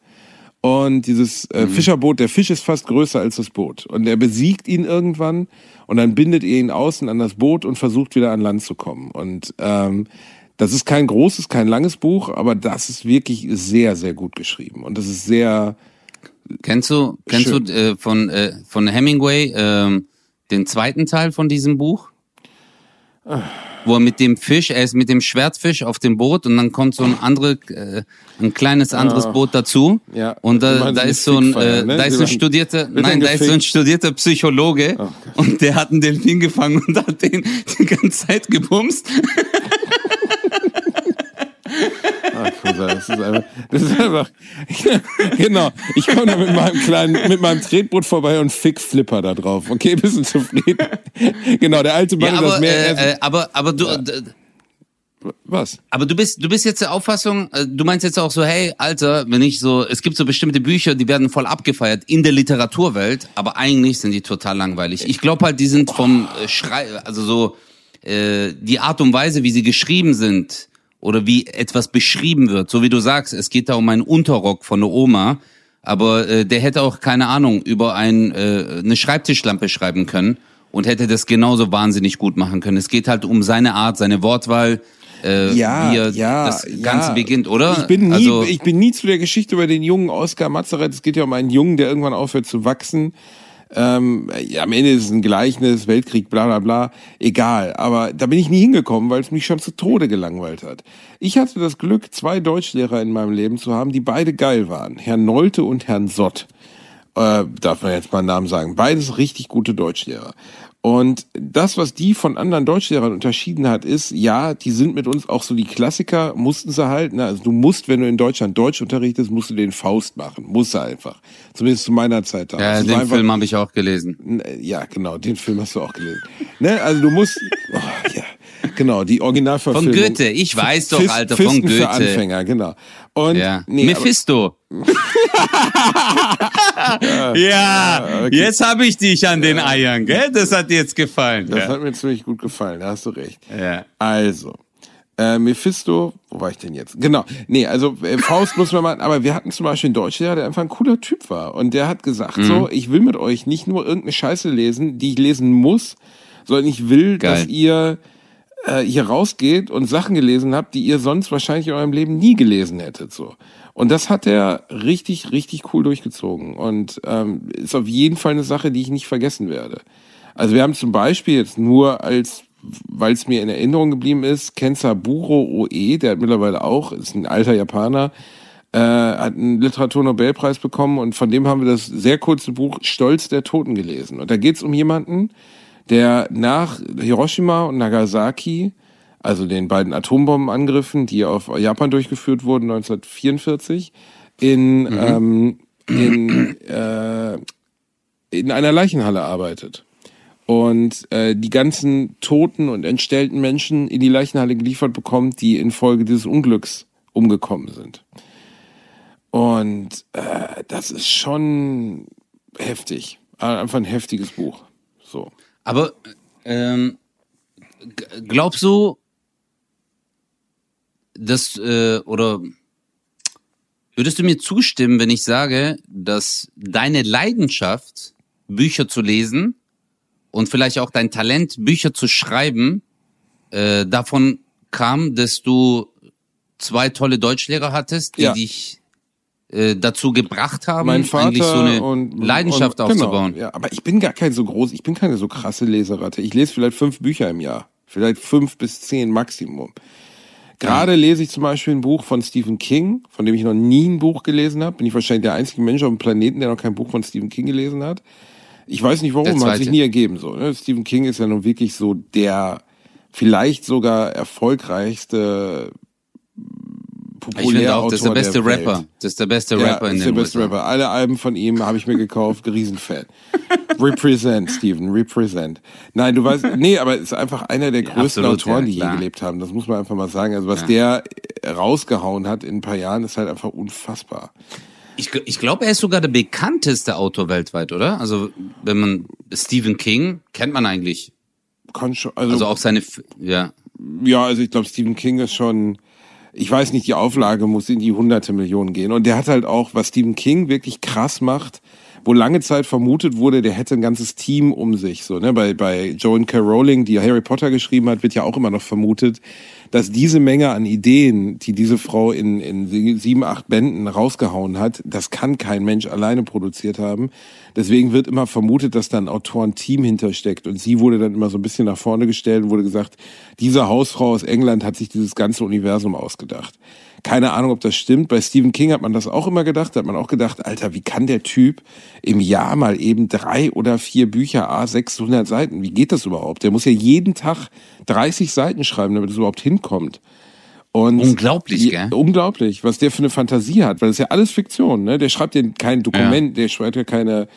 Und dieses äh, Fischerboot, der Fisch ist fast größer als das Boot. Und er besiegt ihn irgendwann und dann bindet er ihn außen an das Boot und versucht wieder an Land zu kommen. Und ähm, das ist kein großes, kein langes Buch, aber das ist wirklich sehr, sehr gut geschrieben. Und das ist sehr, Kennst du, kennst Schön. du äh, von, äh, von Hemingway ähm, den zweiten Teil von diesem Buch? Wo er mit dem Fisch, er ist mit dem Schwertfisch auf dem Boot und dann kommt so ein andere, äh, ein kleines anderes Boot dazu. Ah. Ja. Und da, meinst da eine ist so ein, äh, ne? da ist ein studierter, nein, da ist so ein studierter Psychologe Oh und der hat einen Delfin gefangen und hat den die ganze Zeit gebumst. Kusa, das ist einfach, das ist einfach, genau. Ich komme da mit meinem kleinen, mit meinem Tretboot vorbei und fick Flipper da drauf. Okay, bist du zufrieden? genau, der alte Mann Ja, und das aber, Meer. äh, äh, aber, aber du, äh, was? Aber du bist, du bist jetzt der Auffassung, äh, du meinst jetzt auch so, hey, Alter, wenn ich so, es gibt so bestimmte Bücher, die werden voll abgefeiert in der Literaturwelt, aber eigentlich sind die total langweilig. Ich glaube halt, die sind vom äh, Schrei, also so, äh, die Art und Weise, wie sie geschrieben sind oder wie etwas beschrieben wird, so wie du sagst, es geht da um einen Unterrock von der Oma, aber äh, der hätte auch keine Ahnung über ein, äh, eine Schreibtischlampe schreiben können und hätte das genauso wahnsinnig gut machen können. Es geht halt um seine Art, seine Wortwahl, äh, ja, wie er ja, das ja. Ganze beginnt, oder? Ich bin nie, also, ich bin nie zu der Geschichte über den jungen Oskar Matzerath. Es geht ja um einen Jungen, der irgendwann aufhört zu wachsen. Ähm, ja, am Ende ist es ein Gleichnis, Weltkrieg, bla bla bla, egal. Aber da bin ich nie hingekommen, weil es mich schon zu Tode gelangweilt hat. Ich hatte das Glück, zwei Deutschlehrer in meinem Leben zu haben, die beide geil waren. Herrn Nolte und Herrn Sott. Äh, darf man jetzt mal einen Namen sagen. Beides richtig gute Deutschlehrer. Und das, was die von anderen Deutschlehrern unterschieden hat, ist, ja, die sind mit uns auch so die Klassiker, mussten sie halt. Ne? Also du musst, wenn du in Deutschland Deutsch unterrichtest, musst du den Faust machen. Musst du einfach. Zumindest zu meiner Zeit da. ja, den Film habe ich auch gelesen. Ja, genau, den Film hast du auch gelesen. ne? Also du musst, oh, ja, genau, die Von Originalverfilmung. Goethe, ich weiß doch, Alter, von Fisten für Goethe. Anfänger, genau. Und Ja. nee, Mephisto. ja, jetzt habe ich dich an den Eiern, gell? Das hat dir jetzt gefallen. das ja. hat mir ziemlich gut gefallen, da hast du recht. Ja. Also, äh, Mephisto, wo war ich denn jetzt? Genau, nee, also äh, Faust muss man mal, aber wir hatten zum Beispiel einen Deutschlehrer, der einfach ein cooler Typ war. Und der hat gesagt, Mhm. so, ich will mit euch nicht nur irgendeine Scheiße lesen, die ich lesen muss, sondern ich will, Geil. dass ihr äh, hier rausgeht und Sachen gelesen habt, die ihr sonst wahrscheinlich in eurem Leben nie gelesen hättet. So. Und das hat er richtig, richtig cool durchgezogen. Und ähm, ist auf jeden Fall eine Sache, die ich nicht vergessen werde. Also wir haben zum Beispiel jetzt nur als, weil es mir in Erinnerung geblieben ist, Kensaburo Oe, der hat mittlerweile auch, ist ein alter Japaner, äh, hat einen Literaturnobelpreis bekommen und von dem haben wir das sehr kurze Buch Stolz der Toten gelesen. Und da geht es um jemanden, der nach Hiroshima und Nagasaki, also den beiden Atombombenangriffen, die auf Japan durchgeführt wurden 1944, in, ähm, in, äh, in einer Leichenhalle arbeitet. Und äh, die ganzen toten und entstellten Menschen in die Leichenhalle geliefert bekommt, die infolge dieses Unglücks umgekommen sind. Und äh, das ist schon heftig. Einfach ein heftiges Buch. So. Aber ähm, glaubst du, dass äh, oder würdest du mir zustimmen, wenn ich sage, dass deine Leidenschaft Bücher zu lesen und vielleicht auch dein Talent, Bücher zu schreiben, äh, davon kam, dass du zwei tolle Deutschlehrer hattest, die Ja. dich äh, dazu gebracht haben, mein Vater eigentlich so eine und Leidenschaft und, aufzubauen. Genau, ja, aber ich bin gar kein so groß, ich bin keine so krasse Leseratte. Ich lese vielleicht fünf Bücher im Jahr, vielleicht fünf bis zehn Maximum. Gerade lese ich zum Beispiel ein Buch von Stephen King, von dem ich noch nie ein Buch gelesen habe. Bin ich wahrscheinlich der einzige Mensch auf dem Planeten, der noch kein Buch von Stephen King gelesen hat. Ich weiß nicht warum, hat sich nie ergeben so. Ne? Stephen King ist ja nun wirklich so der vielleicht sogar erfolgreichste Ich finde auch, das ist der beste Welt. Rapper. Das ist der beste Ja, Rapper in ist den der beste. Rapper. Alle Alben von ihm habe ich mir gekauft, Riesenfan. represent, Steven, represent. Nein, du weißt, nee, aber ist einfach einer der größten absolut, Autoren, die je klar. gelebt haben. Das muss man einfach mal sagen. Also was der äh, rausgehauen hat in ein paar Jahren, ist halt einfach unfassbar. Ich, ich glaube, er ist sogar der bekannteste Autor weltweit, oder? Also, wenn man Stephen King kennt man eigentlich. Kann schon, also, Also auch seine, ja. ja, also ich glaube, Stephen King ist schon, ich weiß nicht, die Auflage muss in die hunderte Millionen gehen. Und der hat halt auch, was Stephen King wirklich krass macht, wo lange Zeit vermutet wurde, der hätte ein ganzes Team um sich. So, ne? Bei, bei Joan K. Rowling, die Harry Potter geschrieben hat, wird ja auch immer noch vermutet, dass diese Menge an Ideen, die diese Frau in, in sie- sieben, acht Bänden rausgehauen hat, das kann kein Mensch alleine produziert haben. Deswegen wird immer vermutet, dass da ein Autorenteam hintersteckt. Und sie wurde dann immer so ein bisschen nach vorne gestellt und wurde gesagt, diese Hausfrau aus England hat sich dieses ganze Universum ausgedacht. Keine Ahnung, ob das stimmt. Bei Stephen King hat man das auch immer gedacht. Da hat man auch gedacht, Alter, wie kann der Typ im Jahr mal eben drei oder vier Bücher, a 600 Seiten? Wie geht das überhaupt? Der muss ja jeden Tag 30 Seiten schreiben, damit es überhaupt hinkommt. Und Unglaublich, Ja, gell? Unglaublich, was der für eine Fantasie hat, weil das ist ja alles Fiktion. Ne? Der schreibt ja kein Dokument, der schreibt ja keine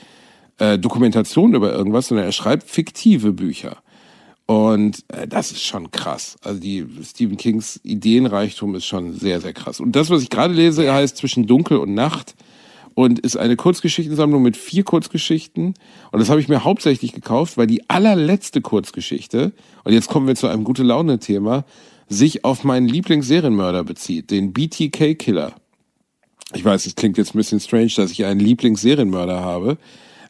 äh, Dokumentation über irgendwas, sondern er schreibt fiktive Bücher. Und äh, das ist schon krass. Also die Stephen Kings Ideenreichtum ist schon sehr, sehr krass. Und das, was ich gerade lese, heißt Zwischen Dunkel und Nacht und ist eine Kurzgeschichtensammlung mit vier Kurzgeschichten. Und das habe ich mir hauptsächlich gekauft, weil die allerletzte Kurzgeschichte, und jetzt kommen wir zu einem gute Laune-Thema, sich auf meinen Lieblingsserienmörder bezieht, den BTK-Killer. Ich weiß, es klingt jetzt ein bisschen strange, dass ich einen Lieblingsserienmörder habe,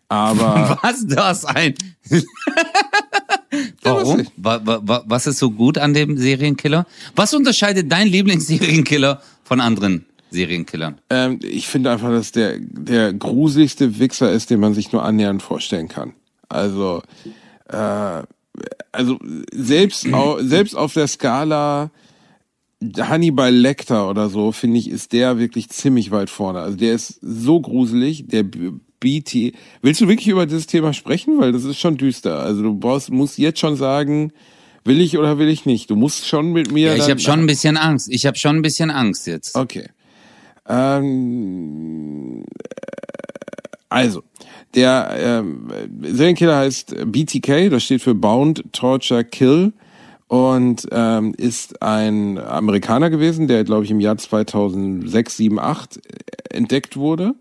aber Was? Du hast ein. Warum? Was ist so gut an dem Serienkiller? Was unterscheidet dein Lieblingssserienkiller von anderen Serienkillern? ähm, ich finde einfach, dass der, der gruseligste Wichser ist, den man sich nur annähernd vorstellen kann. Also, äh, also selbst, au, selbst auf der Skala Hannibal Lecter oder so, finde ich, ist der wirklich ziemlich weit vorne. Also der ist so gruselig, der BT. Willst du wirklich über dieses Thema sprechen? Weil das ist schon düster. Also du brauchst, musst jetzt schon sagen, will ich oder will ich nicht. Du musst schon mit mir. Ja, ich habe schon ein bisschen Angst. Ich habe schon ein bisschen Angst jetzt. Okay. Ähm, also, der ähm, Serienkiller heißt BTK, das steht für Bound, Torture, Kill und ähm, ist ein Amerikaner gewesen, der, glaube ich, im Jahr 2006, 7, 8 entdeckt wurde.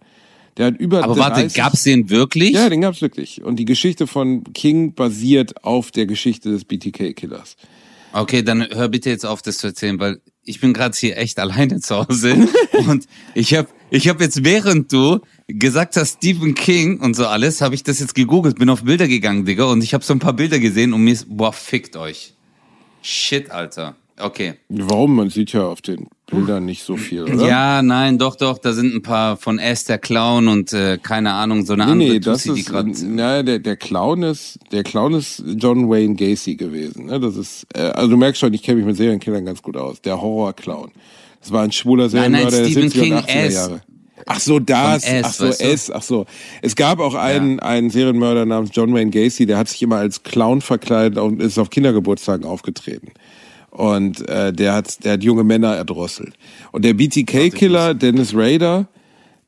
Der hat über Aber warte, 30 gab's den wirklich? Ja, den gab's wirklich. Und die Geschichte von King basiert auf der Geschichte des BTK-Killers. Okay, dann hör bitte jetzt auf, das zu erzählen, weil ich bin gerade hier echt alleine zu Hause und ich habe ich hab jetzt, während du gesagt hast, Stephen King und so alles, habe ich das jetzt gegoogelt, bin auf Bilder gegangen, Digga, und ich habe so ein paar Bilder gesehen und mir ist, boah, fickt euch. Shit, Alter. Okay. Warum? Man sieht ja auf den Bildern nicht so viel, oder? Ja, nein, doch, doch, da sind ein paar von S der Clown und äh, keine Ahnung, so eine Nee, andere nee, das Tussi, die ist, gerade. naja, der, der Clown ist, der Clown ist John Wayne Gacy gewesen, ne? Das ist, äh, also du merkst schon, ich kenne mich mit Serienkillern ganz gut aus. Der Horror-Clown. Das war ein schwuler Serienmörder der Stephen 70er King und 80er S. Jahre. Ach so, das, S, ach so, weißt du? S, ach so. Es gab auch einen, einen Serienmörder namens John Wayne Gacy, der hat sich immer als Clown verkleidet und ist auf Kindergeburtstagen aufgetreten. Und äh, der hat, der hat junge Männer erdrosselt. Und der BTK-Killer, Dennis Rader,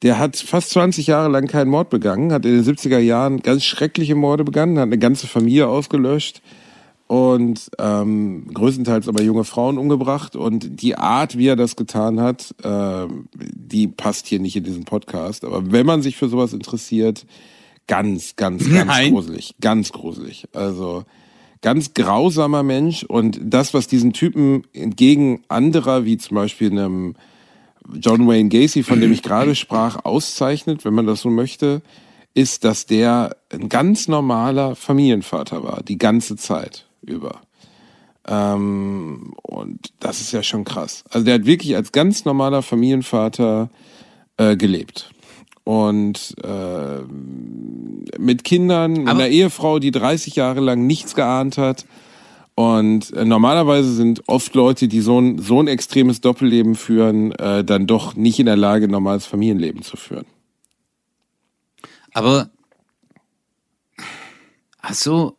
der hat fast 20 Jahre lang keinen Mord begangen, hat in den 70er Jahren ganz schreckliche Morde begangen, hat eine ganze Familie ausgelöscht und ähm, größtenteils aber junge Frauen umgebracht. Und die Art, wie er das getan hat, ähm, die passt hier nicht in diesen Podcast. Aber wenn man sich für sowas interessiert, ganz, ganz, ganz Nein. gruselig. Ganz gruselig. Also ganz grausamer Mensch. Und das, was diesen Typen entgegen anderer, wie zum Beispiel einem John Wayne Gacy, von dem ich gerade sprach, auszeichnet, wenn man das so möchte, ist, dass der ein ganz normaler Familienvater war, die ganze Zeit über. Ähm, und das ist ja schon krass. Also der hat wirklich als ganz normaler Familienvater äh, gelebt. Und äh, mit Kindern, mit einer Ehefrau, die 30 Jahre lang nichts geahnt hat. Und äh, normalerweise sind oft Leute, die so ein, so ein extremes Doppelleben führen, äh, dann doch nicht in der Lage, ein normales Familienleben zu führen. Aber hast du,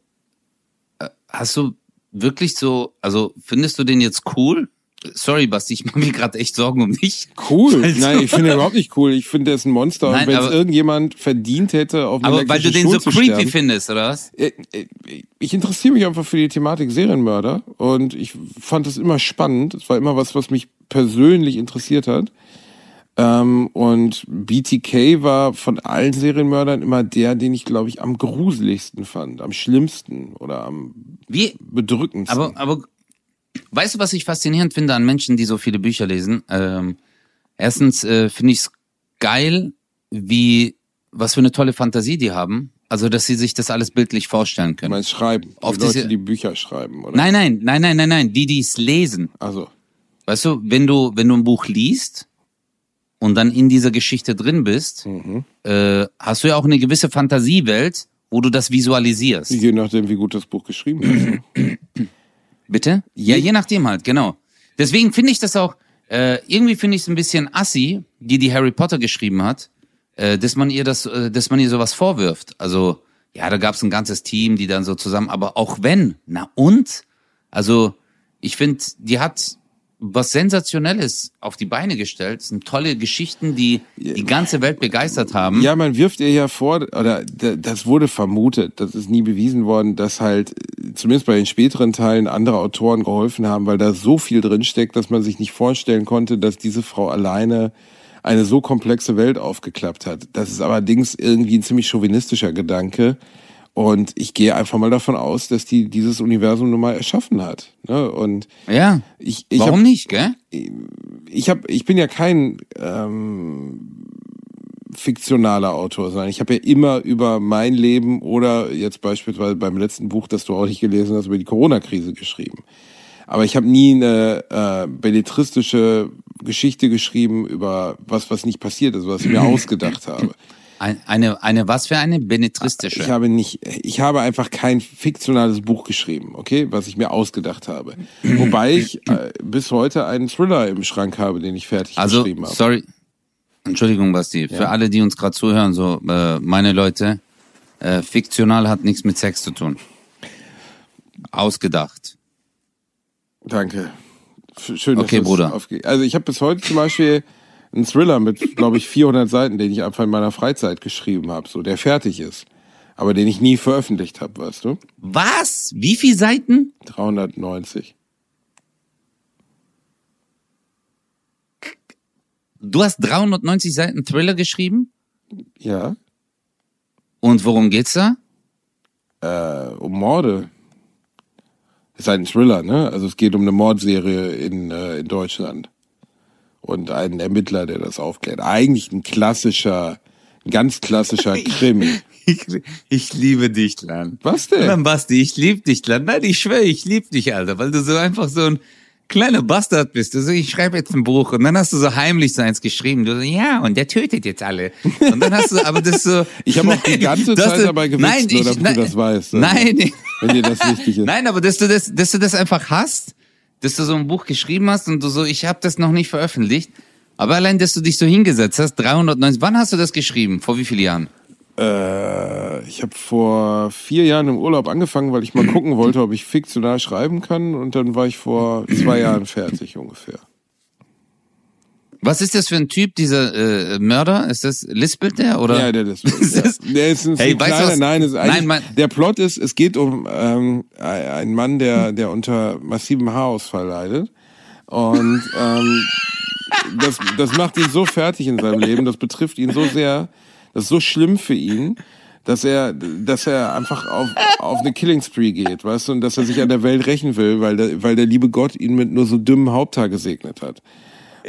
äh, hast du wirklich so, also findest du den jetzt cool? Sorry, Basti, ich mache mir gerade echt Sorgen um dich. Cool. Also- Nein, ich finde ihn überhaupt nicht cool. Ich finde, der ist ein Monster. Nein, und wenn es irgendjemand verdient hätte, auf Aber weil du den so Stuhl zu creepy sterben, findest, oder was? Äh, äh, ich interessiere mich einfach für die Thematik Serienmörder und ich fand das immer spannend. Es war immer was, was mich persönlich interessiert hat. Ähm, und BTK war von allen Serienmördern immer der, den ich, glaube ich, am gruseligsten fand, am schlimmsten oder am Wie, bedrückendsten. aber, aber weißt du, was ich faszinierend finde an Menschen, die so viele Bücher lesen? Ähm, erstens äh, finde ich es geil, wie, was für eine tolle Fantasie die haben. Also, dass sie sich das alles bildlich vorstellen können. meinst schreiben, die auf Leute, diese- die Bücher schreiben, oder? Nein, nein, nein, nein, nein, nein, die, die es lesen. Also, Weißt du, wenn du, wenn du ein Buch liest und dann in dieser Geschichte drin bist, äh, hast du ja auch eine gewisse Fantasiewelt, wo du das visualisierst. je nachdem, wie gut das Buch geschrieben ist. Bitte? Ja, je nachdem halt, genau. Deswegen finde ich das auch, äh, irgendwie finde ich es ein bisschen assi, die die Harry Potter geschrieben hat, äh, dass man ihr das, äh, dass man ihr sowas vorwirft. Also, ja, da gab es ein ganzes Team, die dann so zusammen, aber auch wenn, na und? Also, ich finde, die hat was Sensationelles auf die Beine gestellt. Es sind tolle Geschichten, die die ganze Welt begeistert haben. Ja, man wirft ihr ja vor, oder das wurde vermutet, das ist nie bewiesen worden, dass halt äh, zumindest bei den späteren Teilen andere Autoren geholfen haben, weil da so viel drinsteckt, dass man sich nicht vorstellen konnte, dass diese Frau alleine eine so komplexe Welt aufgeklappt hat. Das ist allerdings irgendwie ein ziemlich chauvinistischer Gedanke. Und ich gehe einfach mal davon aus, dass die dieses Universum nun mal erschaffen hat. Ne? Und Ja. ich, ich Warum hab, nicht, gell? ich hab, ich bin ja kein ähm, fiktionaler Autor, sondern ich habe ja immer über mein Leben oder jetzt beispielsweise beim letzten Buch, das du auch nicht gelesen hast, über die Corona-Krise geschrieben. Aber ich habe nie eine äh, belletristische Geschichte geschrieben über was, was nicht passiert ist, was ich mir ausgedacht habe. Ein, eine, eine, was für eine benetristische? Ich habe nicht, ich habe einfach kein fiktionales Buch geschrieben, okay, was ich mir ausgedacht habe. Wobei ich äh, bis heute einen Thriller im Schrank habe, den ich fertig Also, geschrieben habe. sorry. Entschuldigung, Basti. Für alle, die uns gerade zuhören, so, äh, meine Leute, äh, fiktional hat nichts mit Sex zu tun. Ausgedacht. Danke. Schön, dass Okay, Bruder. aufge- Also ich habe bis heute zum Beispiel einen Thriller mit, glaube ich, 400 Seiten, den ich einfach in meiner Freizeit geschrieben habe, so der fertig ist, aber den ich nie veröffentlicht habe, weißt du? Was? Wie viele Seiten? 390. Du hast 390 Seiten Thriller geschrieben? Ja, Und worum geht's da? äh, um Morde. Ist halt ein Thriller, ne? Also es geht um eine Mordserie in, äh, in Deutschland. Und einen Ermittler, der das aufklärt. Eigentlich ein klassischer, ein ganz klassischer Krimi. Ich, ich liebe dich, Lan. Was denn? Nein, Basti, ich liebe dich, Lan. Nein, ich schwöre, ich liebe dich, Alter, weil du so einfach so ein kleiner Bastard bist. Du so, ich schreibe jetzt ein Buch und dann hast du so heimlich so eins geschrieben. Du so, ja, und der tötet jetzt alle. Und dann hast du, aber das so. Ich habe auch die ganze Zeit du- dabei gewichst, nein, nur ich, damit nein, du das weißt. Also, Nein, Wenn dir das wichtig ist. Nein, aber dass du das, dass du das einfach hast, dass du so ein Buch geschrieben hast und du so, ich habe das noch nicht veröffentlicht. Aber allein, dass du dich so hingesetzt hast, 390, wann hast du das geschrieben? Vor wie vielen Jahren? Äh, ich habe vor vier Jahren im Urlaub angefangen, weil ich mal gucken wollte, ob ich fiktional schreiben kann. Und dann war ich vor zwei Jahren fertig ungefähr. Was ist das für ein Typ, dieser äh, Mörder? Ist das lispelt der oder? Ja, der ist. Ist ja. das- Der ist ein, Hey, ein weißt du kleiner. Nein, ist Nein, mein- der Plot ist, es geht um ähm, einen Mann, der, der unter massivem Haarausfall leidet. Und ähm, das, das macht ihn so fertig in seinem Leben, das betrifft ihn so sehr, das ist so schlimm für ihn, dass er, dass er einfach auf, auf eine Killing Spree geht, weißt du, und dass er sich an der Welt rächen will, weil der, weil der liebe Gott ihn mit nur so dümmem Haupthaar gesegnet hat.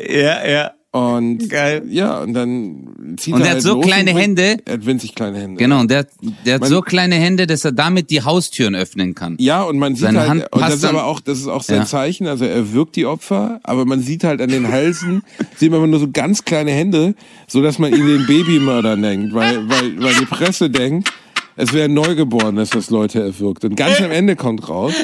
Ja, ja. Und Geil. ja, und dann zieht Und er der halt hat so kleine und bringt- Hände. Er hat winzig kleine Hände. Genau, und der, der hat Man- so kleine Hände, dass er damit die Haustüren öffnen kann. Ja, und man sieht Seine halt, Hand und das passt ist aber auch, das ist auch sein Ja. Zeichen, also er wirkt die Opfer, aber man sieht halt an den Halsen, sieht man immer nur so ganz kleine Hände, so dass man ihn den Babymörder nennt, weil, weil, weil die Presse denkt, es wäre ein Neugeborenes, das Leute erwürgt. Und ganz am Ende kommt raus,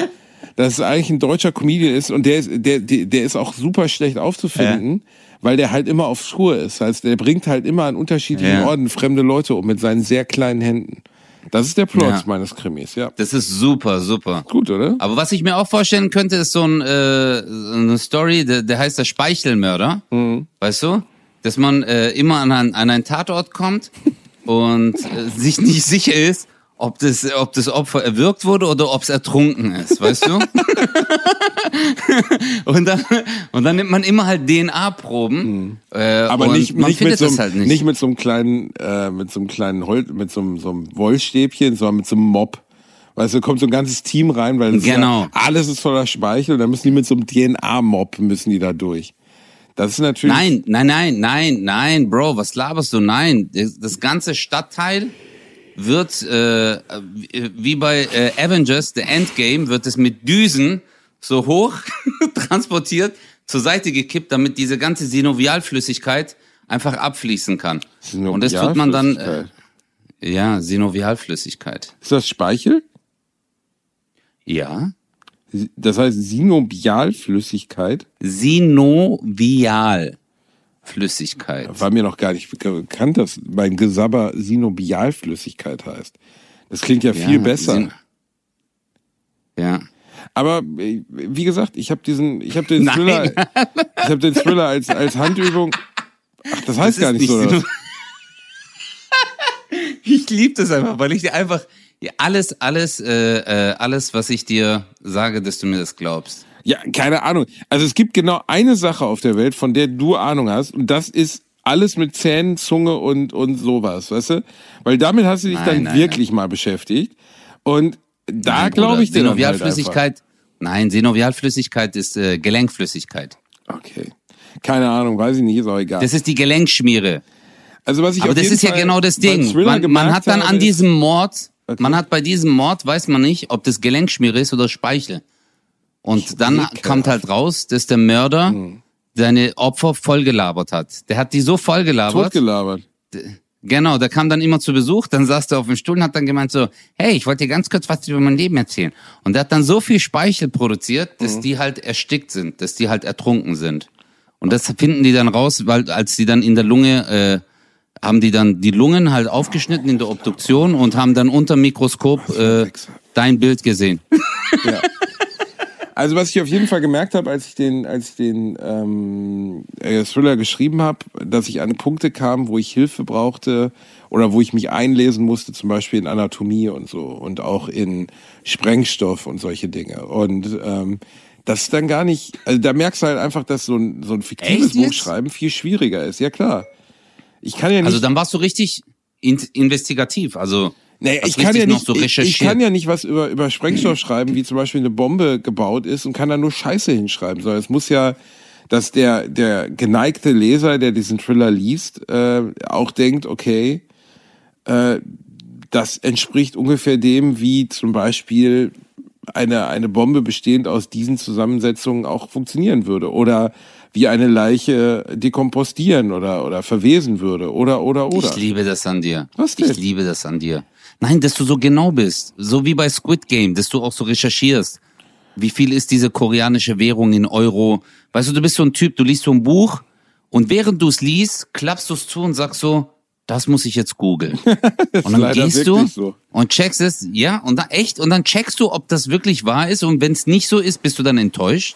dass es eigentlich ein deutscher Comedian ist und der ist, der, der, der ist auch super schlecht aufzufinden, weil der halt immer auf Tour ist. Das heißt, der bringt halt immer an unterschiedlichen Ja. Orten fremde Leute um mit seinen sehr kleinen Händen. Das ist der Plot Ja. meines Krimis, ja. Das ist super, super. Gut, oder? Aber was ich mir auch vorstellen könnte, ist so, ein, äh, eine Story, der, der heißt der Speichelmörder. Mhm. Weißt du? Dass man äh, immer an, ein, an einen Tatort kommt und äh, sich nicht sicher ist, ob das, ob das Opfer erwürgt wurde oder ob es ertrunken ist, weißt du? und, dann, und dann nimmt man immer halt DNA-Proben. Äh, Mhm. Aber und nicht, nicht, mit so, einem- halt nicht. mit so einem kleinen, äh, mit so einem kleinen Holz, mit so einem, so einem Wollstäbchen, sondern mit so einem Mob. Weißt du, kommt so ein ganzes Team rein, weil Genau. ja, alles ist voller Speichel und dann müssen die mit so einem DNA-Mob müssen die da durch. Das ist natürlich. Nein, nein, nein, nein, nein, Bro, was laberst du? Nein, das ganze Stadtteil wird äh, wie bei äh, Avengers, The Endgame, wird es mit Düsen so hoch transportiert, zur Seite gekippt, damit diese ganze Synovialflüssigkeit einfach abfließen kann. Und das tut man dann, äh, ja, Synovialflüssigkeit. Ist das Speichel? Ja, Das heißt Synovialflüssigkeit? Synovialflüssigkeit. War mir noch gar nicht bekannt, dass mein Gesabber Synovialflüssigkeit heißt. Das klingt ja viel Ja, besser. Syn- Ja. Aber äh, wie gesagt, ich habe diesen, ich habe den Nein. Thriller, ich habe den Thriller als als Handübung. Ach, das heißt Das gar nicht so. nicht Oder? Syno- Ich liebe das einfach, weil ich dir einfach alles, alles, äh, äh, alles, was ich dir sage, dass du mir das glaubst. Ja, keine Ahnung. Also es gibt genau eine Sache auf der Welt, von der du Ahnung hast, und das ist alles mit Zähnen, Zunge und und sowas, weißt du? Weil damit hast du dich Nein, dann nein, wirklich mal beschäftigt. Und da Nein, glaube ich dir dann halt einfach. Nein, Synovialflüssigkeit ist äh, Gelenkflüssigkeit. Okay. Keine Ahnung, weiß ich nicht, ist auch egal. Das ist die Gelenkschmiere. also was ich Aber das ist ja Fall genau das Ding. Man, man hat dann an diesem Mord, Okay. man hat bei diesem Mord, weiß man nicht, ob das Gelenkschmiere ist oder Speichel. Und dann ekelhaft. kommt halt raus, dass der Mörder Hm. seine Opfer vollgelabert hat. Der hat die so vollgelabert. totgelabert. Genau, der kam dann immer zu Besuch, dann saß er auf dem Stuhl und hat dann gemeint so, hey, ich wollte dir ganz kurz was über mein Leben erzählen. Und der hat dann so viel Speichel produziert, dass die halt erstickt sind, dass die halt ertrunken sind. Und das finden die dann raus, weil als die dann in der Lunge, äh, haben die dann die Lungen halt aufgeschnitten in der Obduktion und haben dann unter Mikroskop äh, dein Bild gesehen. Ja. Also was ich auf jeden Fall gemerkt habe, als ich den, als ich den ähm, äh, Thriller geschrieben habe, dass ich an Punkte kam, wo ich Hilfe brauchte oder wo ich mich einlesen musste, zum Beispiel in Anatomie und so und auch in Sprengstoff und solche Dinge. Und ähm, das ist dann gar nicht, also da merkst du halt einfach, dass so ein, so ein fiktives Buch schreiben viel schwieriger ist. Ja klar. Ich kann ja nicht. Also dann warst du richtig in investigativ. Also Naja, ich kann ja nicht, so ich, ich kann ja nicht was über, über Sprengstoff schreiben, wie zum Beispiel eine Bombe gebaut ist und kann da nur Scheiße hinschreiben, sondern es muss ja, dass der, der geneigte Leser, der diesen Thriller liest, äh, auch denkt, okay, äh, das entspricht ungefähr dem, wie zum Beispiel eine, eine Bombe bestehend aus diesen Zusammensetzungen auch funktionieren würde. Oder wie eine Leiche dekompostieren oder, oder verwesen würde. Oder, oder, oder. Ich liebe das an dir. Was denn? Ich liebe das an dir. Nein, dass du so genau bist. So wie bei Squid Game, dass du auch so recherchierst. Wie viel ist diese koreanische Währung in Euro? Weißt du, du bist so ein Typ, du liest so ein Buch und während du es liest, klappst du es zu und sagst so, das muss ich jetzt googeln. Und dann gehst du so. und checkst es, ja, und dann echt, und dann checkst du, ob das wirklich wahr ist und wenn es nicht so ist, bist du dann enttäuscht?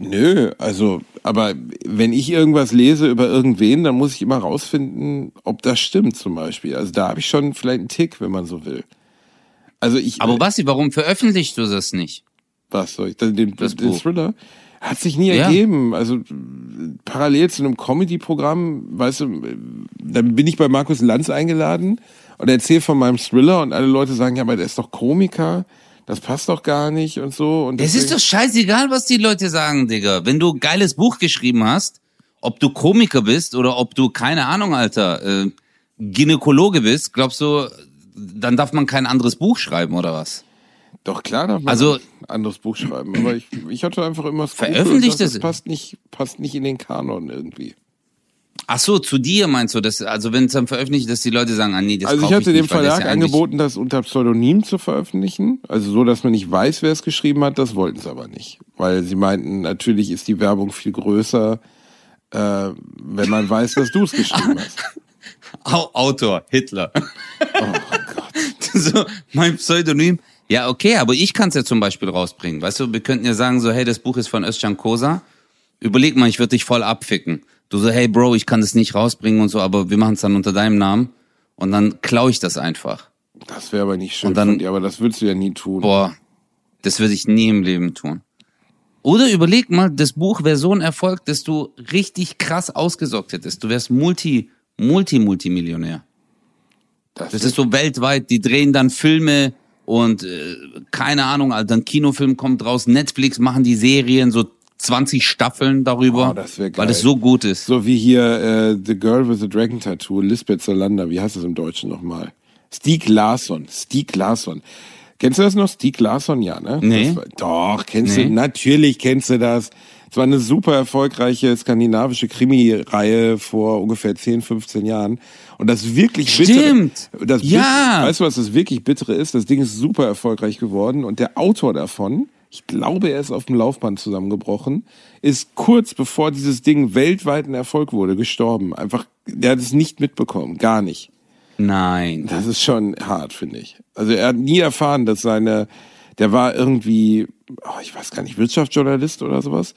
Nö, also, aber wenn ich irgendwas lese über irgendwen, dann muss ich immer rausfinden, ob das stimmt zum Beispiel. Also da habe ich schon vielleicht einen Tick, wenn man so will. Also ich, Aber Basti, warum veröffentlichcht du das nicht? was soll ich, den, den, Das den. Thriller? Hat sich nie Ja. ergeben. Also äh, parallel zu einem Comedy-Programm, weißt du, äh, dann bin ich bei Markus Lanz eingeladen und erzähle von meinem Thriller und alle Leute sagen, ja, aber der ist doch Komiker, das passt doch gar nicht und so. Und Es ist doch scheißegal, was die Leute sagen, Digga. Wenn du ein geiles Buch geschrieben hast ob du Komiker bist oder ob du, keine Ahnung, Alter, äh, Gynäkologe bist, glaubst du, dann darf man kein anderes Buch schreiben oder was? Doch klar, darf man Also- ein anderes Buch schreiben. Aber ich, ich hatte einfach immer das Gefühl, Veröffentlicht dass es- das passt nicht, passt nicht in den Kanon irgendwie. Ach so, zu dir meinst du, dass, also wenn es dann veröffentlicht, dass die Leute sagen, ah nee, das also ich hatte dem nicht, weil das Verlag ja angeboten, das unter Pseudonym zu veröffentlichen. Also so, dass man nicht weiß, wer es geschrieben hat. Das wollten sie aber nicht. Weil sie meinten, natürlich ist die Werbung viel größer, äh, wenn man weiß, dass du es geschrieben hast. Au Autor, Hitler. Oh Gott. so, mein Pseudonym. Ja, okay, aber ich kann es ja zum Beispiel rausbringen. Weißt du, wir könnten ja sagen so, hey, das Buch ist von Özcan Kosa. Überleg mal, ich würde dich voll abficken. Du so, hey Bro, ich kann das nicht rausbringen und so, aber wir machen es dann unter deinem Namen. Und dann klau ich das einfach. Das wäre aber nicht schön Und dann- dir, aber das würdest du ja nie tun. Boah, das würde ich nie im Leben tun. Oder überleg mal, das Buch wäre so ein Erfolg, dass du richtig krass ausgesorgt hättest. Du wärst Multi, Multi, Multimillionär. Das ist so weltweit, die drehen dann Filme und äh, keine Ahnung, Alter, ein Kinofilm kommt raus, Netflix machen die Serien, so 20 Staffeln darüber, Oh, weil es so gut ist. So wie hier äh, The Girl with the Dragon Tattoo, Lisbeth Salander, wie heißt das im Deutschen nochmal? Stieg Larsson, Stieg Larsson. Kennst du das noch? Stieg Larsson, ja, ne? Nee. War, doch, kennst Nee. du, natürlich kennst du das. Es war eine super erfolgreiche skandinavische Krimi-Reihe vor ungefähr 10, 15 Jahren. Und das wirklich bittere, Stimmt. das Bit- Ja. weißt du, was das wirklich bittere ist? Das Ding ist super erfolgreich geworden und der Autor davon, ich glaube, er ist auf dem Laufband zusammengebrochen, ist kurz bevor dieses Ding weltweit ein Erfolg wurde, gestorben. Einfach, der hat es nicht mitbekommen, gar nicht. Nein. Das ist schon hart, finde ich. Also er hat nie erfahren, dass seine, der war irgendwie, oh, ich weiß gar nicht, Wirtschaftsjournalist oder sowas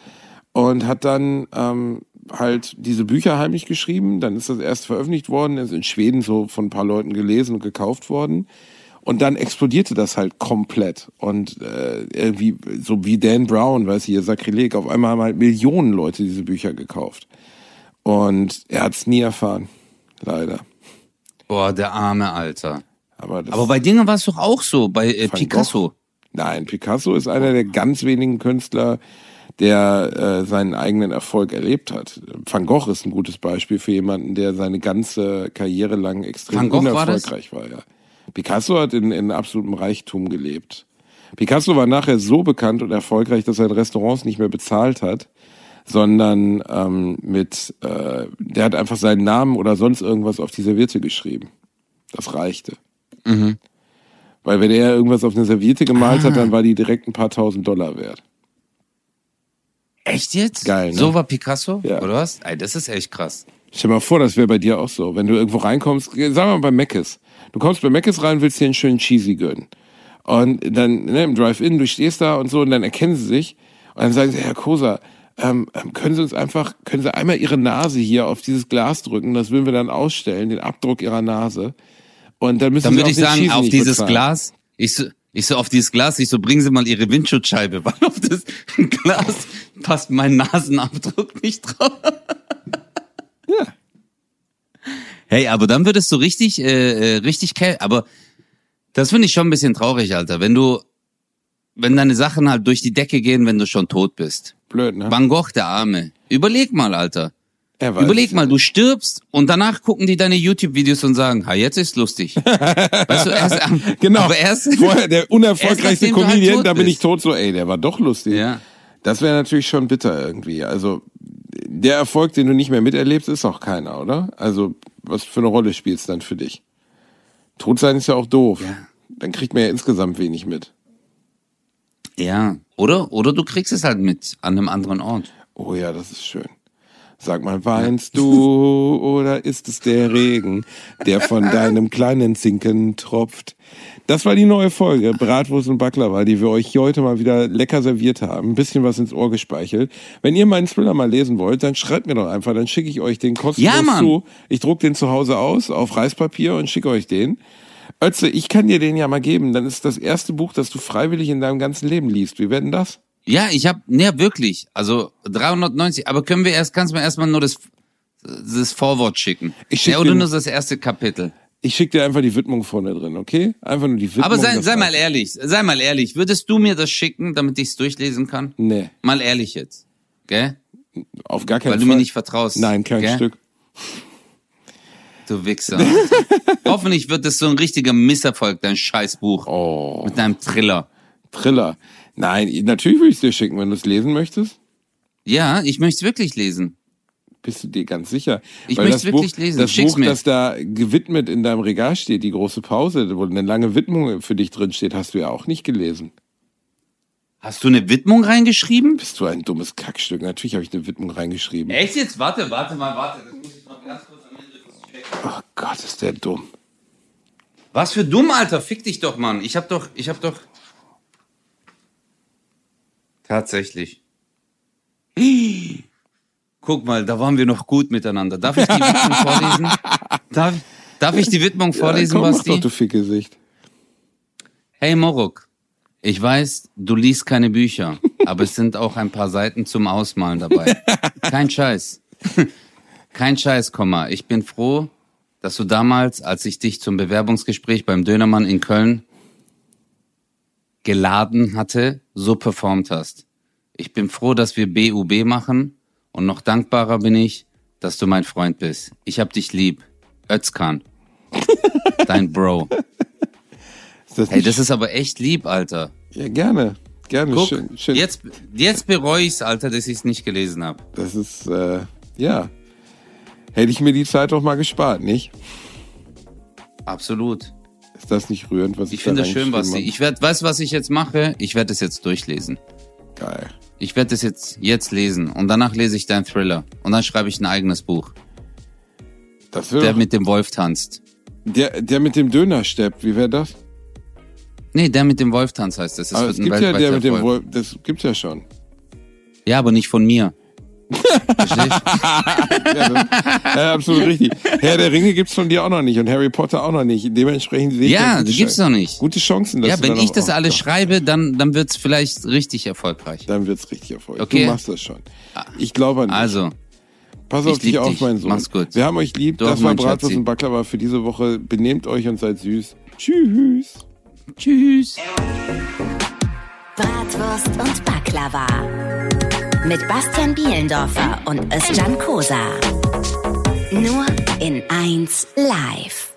und hat dann ähm, halt diese Bücher heimlich geschrieben. Dann ist das erst veröffentlicht worden, ist in Schweden so von ein paar Leuten gelesen und gekauft worden. Und dann explodierte das halt komplett. Und äh, irgendwie, so wie Dan Brown, weiß ich, hier Sakrileg, auf einmal haben halt Millionen Leute diese Bücher gekauft. Und er hat es nie erfahren. Leider. Boah, der arme Alter. Aber, Aber bei Dingen war es doch auch so, bei äh, Picasso. Gogh. Nein, Picasso ist einer der ganz wenigen Künstler, der äh, seinen eigenen Erfolg erlebt hat. Van Gogh ist ein gutes Beispiel für jemanden, der seine ganze Karriere lang extrem Gogh war unerfolgreich war. ja. Picasso hat in, in absolutem Reichtum gelebt. Picasso war nachher so bekannt und erfolgreich, dass er in Restaurants nicht mehr bezahlt hat, sondern ähm, mit, äh, der hat einfach seinen Namen oder sonst irgendwas auf die Serviette geschrieben. Das reichte. Mhm. Weil wenn er irgendwas auf eine Serviette gemalt Ah. hat, dann war die direkt ein paar tausend Dollar wert. Echt jetzt? Geil, ne? So war Picasso? Ja. Oder was? Ey, das ist echt krass. Stell dir mal vor, das wäre bei dir auch so. Wenn du irgendwo reinkommst, sagen wir mal bei Meckes. Du kommst bei Meckes rein, willst dir einen schönen Cheesy gönnen. Und dann ne, im Drive-In, du stehst da und so, und dann erkennen sie sich. Und dann sagen sie, Herr Kosa, ähm, ähm, können Sie uns einfach, können Sie einmal Ihre Nase hier auf dieses Glas drücken, das würden wir dann ausstellen, den Abdruck Ihrer Nase. Und dann müssen Dann Sie würde ich sagen, Cheesy auf dieses bezahlen. Glas, ich so, ich so auf dieses Glas, ich so, bringen Sie mal Ihre Windschutzscheibe, weil auf das Glas passt mein Nasenabdruck nicht drauf. Ja. Hey, aber dann würdest du richtig, äh, äh, richtig aber das finde ich schon ein bisschen traurig, Alter. Wenn du, wenn deine Sachen halt durch die Decke gehen, wenn du schon tot bist. Blöd, ne? Van Gogh, der Arme. Überleg mal, Alter. Er Überleg mal, du stirbst und danach gucken die deine YouTube-Videos und sagen, ha, jetzt ist lustig. weißt du, erst, Genau. aber erst, Vorher der unerfolgreichste Erst halt Comedian, tot da bin ich tot so, ey, der war doch lustig. Ja. Das wäre natürlich schon bitter irgendwie. Also der Erfolg, den du nicht mehr miterlebst, ist auch keiner, oder? Also was für eine Rolle spielt es dann für dich? Tot sein ist ja auch doof. Ja. Dann kriegt man ja insgesamt wenig mit. ja, oder? Oder du kriegst es halt mit an einem anderen Ort. Oh ja, das ist schön. Sag mal, weinst du oder ist es der Regen, der von deinem kleinen Zinken tropft? Das war die neue Folge Bratwurst und Baklava, die wir euch heute mal wieder lecker serviert haben. Ein bisschen was ins Ohr gespeichelt. Wenn ihr meinen Thriller mal lesen wollt, dann schreibt mir doch einfach, dann schicke ich euch den kostenlos Ja, Mann. zu. Ich druck den zu Hause aus auf Reispapier und schicke euch den. Ötze, ich kann dir den ja mal geben. Dann ist das erste Buch, das du freiwillig in deinem ganzen Leben liest. Wie werden das? Ja, ich hab, ne, wirklich. Also 390, aber können wir erst, kannst du mir erstmal nur das, das Vorwort schicken. Ich schick ja, oder nur das erste Kapitel. Ich schicke dir einfach die Widmung vorne drin, okay? Einfach nur die Widmung. Aber sei, das sei mal ehrlich, sei mal ehrlich. Würdest du mir das schicken, damit ich es durchlesen kann? Nee, Mal ehrlich jetzt. Gell? Auf gar keinen Weil Fall. du mir nicht vertraust. Nein, kein gell? Stück. Du Wichser. Hoffentlich wird es so ein richtiger Misserfolg, dein Scheißbuch. Oh, Mit deinem Thriller. Thriller. Nein, natürlich würde ich es dir schicken, wenn du es lesen möchtest. Ja, ich möchte es wirklich lesen. Bist du dir ganz sicher? Ich Weil möcht's das wirklich Buch, lesen. Das Schick's Buch, mir. das da gewidmet in deinem Regal steht, die große Pause, wo eine lange Widmung für dich drin steht, hast du ja auch nicht gelesen. Hast du eine Widmung reingeschrieben? Bist du ein dummes Kackstück? Natürlich habe ich eine Widmung reingeschrieben. Echt jetzt? Warte, warte mal, warte. Das muss ich noch ganz kurz am Ende checken. Oh Gott, ist der dumm. Was für dumm, Alter. Fick dich doch, Mann. Ich hab doch, ich hab doch. Tatsächlich. Guck mal, da waren wir noch gut miteinander. Darf ich die Widmung vorlesen? Darf, darf ich die Widmung vorlesen, ja, komm, mach Basti? doch, du Fickgesicht. Hey Morok, ich weiß, du liest keine Bücher, aber es sind auch ein paar Seiten zum Ausmalen dabei. Kein Scheiß. Kein Scheiß, Komma. Ich bin froh, dass du damals, als ich dich zum Bewerbungsgespräch beim Dönermann in Köln geladen hatte, so performt hast. Ich bin froh, dass wir BUB machen und noch dankbarer bin ich, dass du mein Freund bist. Ich hab dich lieb. Özkan. Dein Bro. Das Hey, das ist aber echt lieb, Alter. ja, gerne. Gerne. Guck, schön, schön. jetzt, jetzt bereue ich's, Alter, dass ich's nicht gelesen habe. Das ist, äh, ja. Hätte ich mir die Zeit doch mal gespart, nicht? Absolut. Ist das nicht rührend, was ich, Ich finde da das schön, Basti. habe? Ich werd, weißt du, was ich jetzt mache? Ich werde es jetzt durchlesen. Geil. Ich werde es jetzt, jetzt lesen und danach lese ich deinen Thriller und dann schreibe ich ein eigenes Buch. Das wär Der mit dem Wolf tanzt. der, der mit dem Döner steppt, wie wäre das? Nee, der mit dem Wolf tanzt heißt es. Das Aber wird es gibt ja der mit dem. Wolf, das gibt's ja schon. Ja, aber nicht von mir. Verstehst? Ja, das, ja, absolut richtig. Herr der Ringe gibt's von dir auch noch nicht und Harry Potter auch noch nicht. Dementsprechend sehe ich Ja, die gute gibt's doch nicht. Gute Chancen, dass Ja, du wenn dann ich auch- das alles schreibe, dann, dann wird's vielleicht richtig erfolgreich. Dann wird's richtig erfolgreich. Okay. Du machst das schon. Ich glaube an dich. Also, Pass ich auf dich auf, dich. mein Sohn. Mach's gut. Wir haben euch lieb. Du das war Bratwurst und Baklava für diese Woche. Benehmt euch und seid süß. Tschüss. tschüss. Bratwurst und Baklava. Mit Bastian Bielendorfer und Özcan Kosa. Nur in 1 live.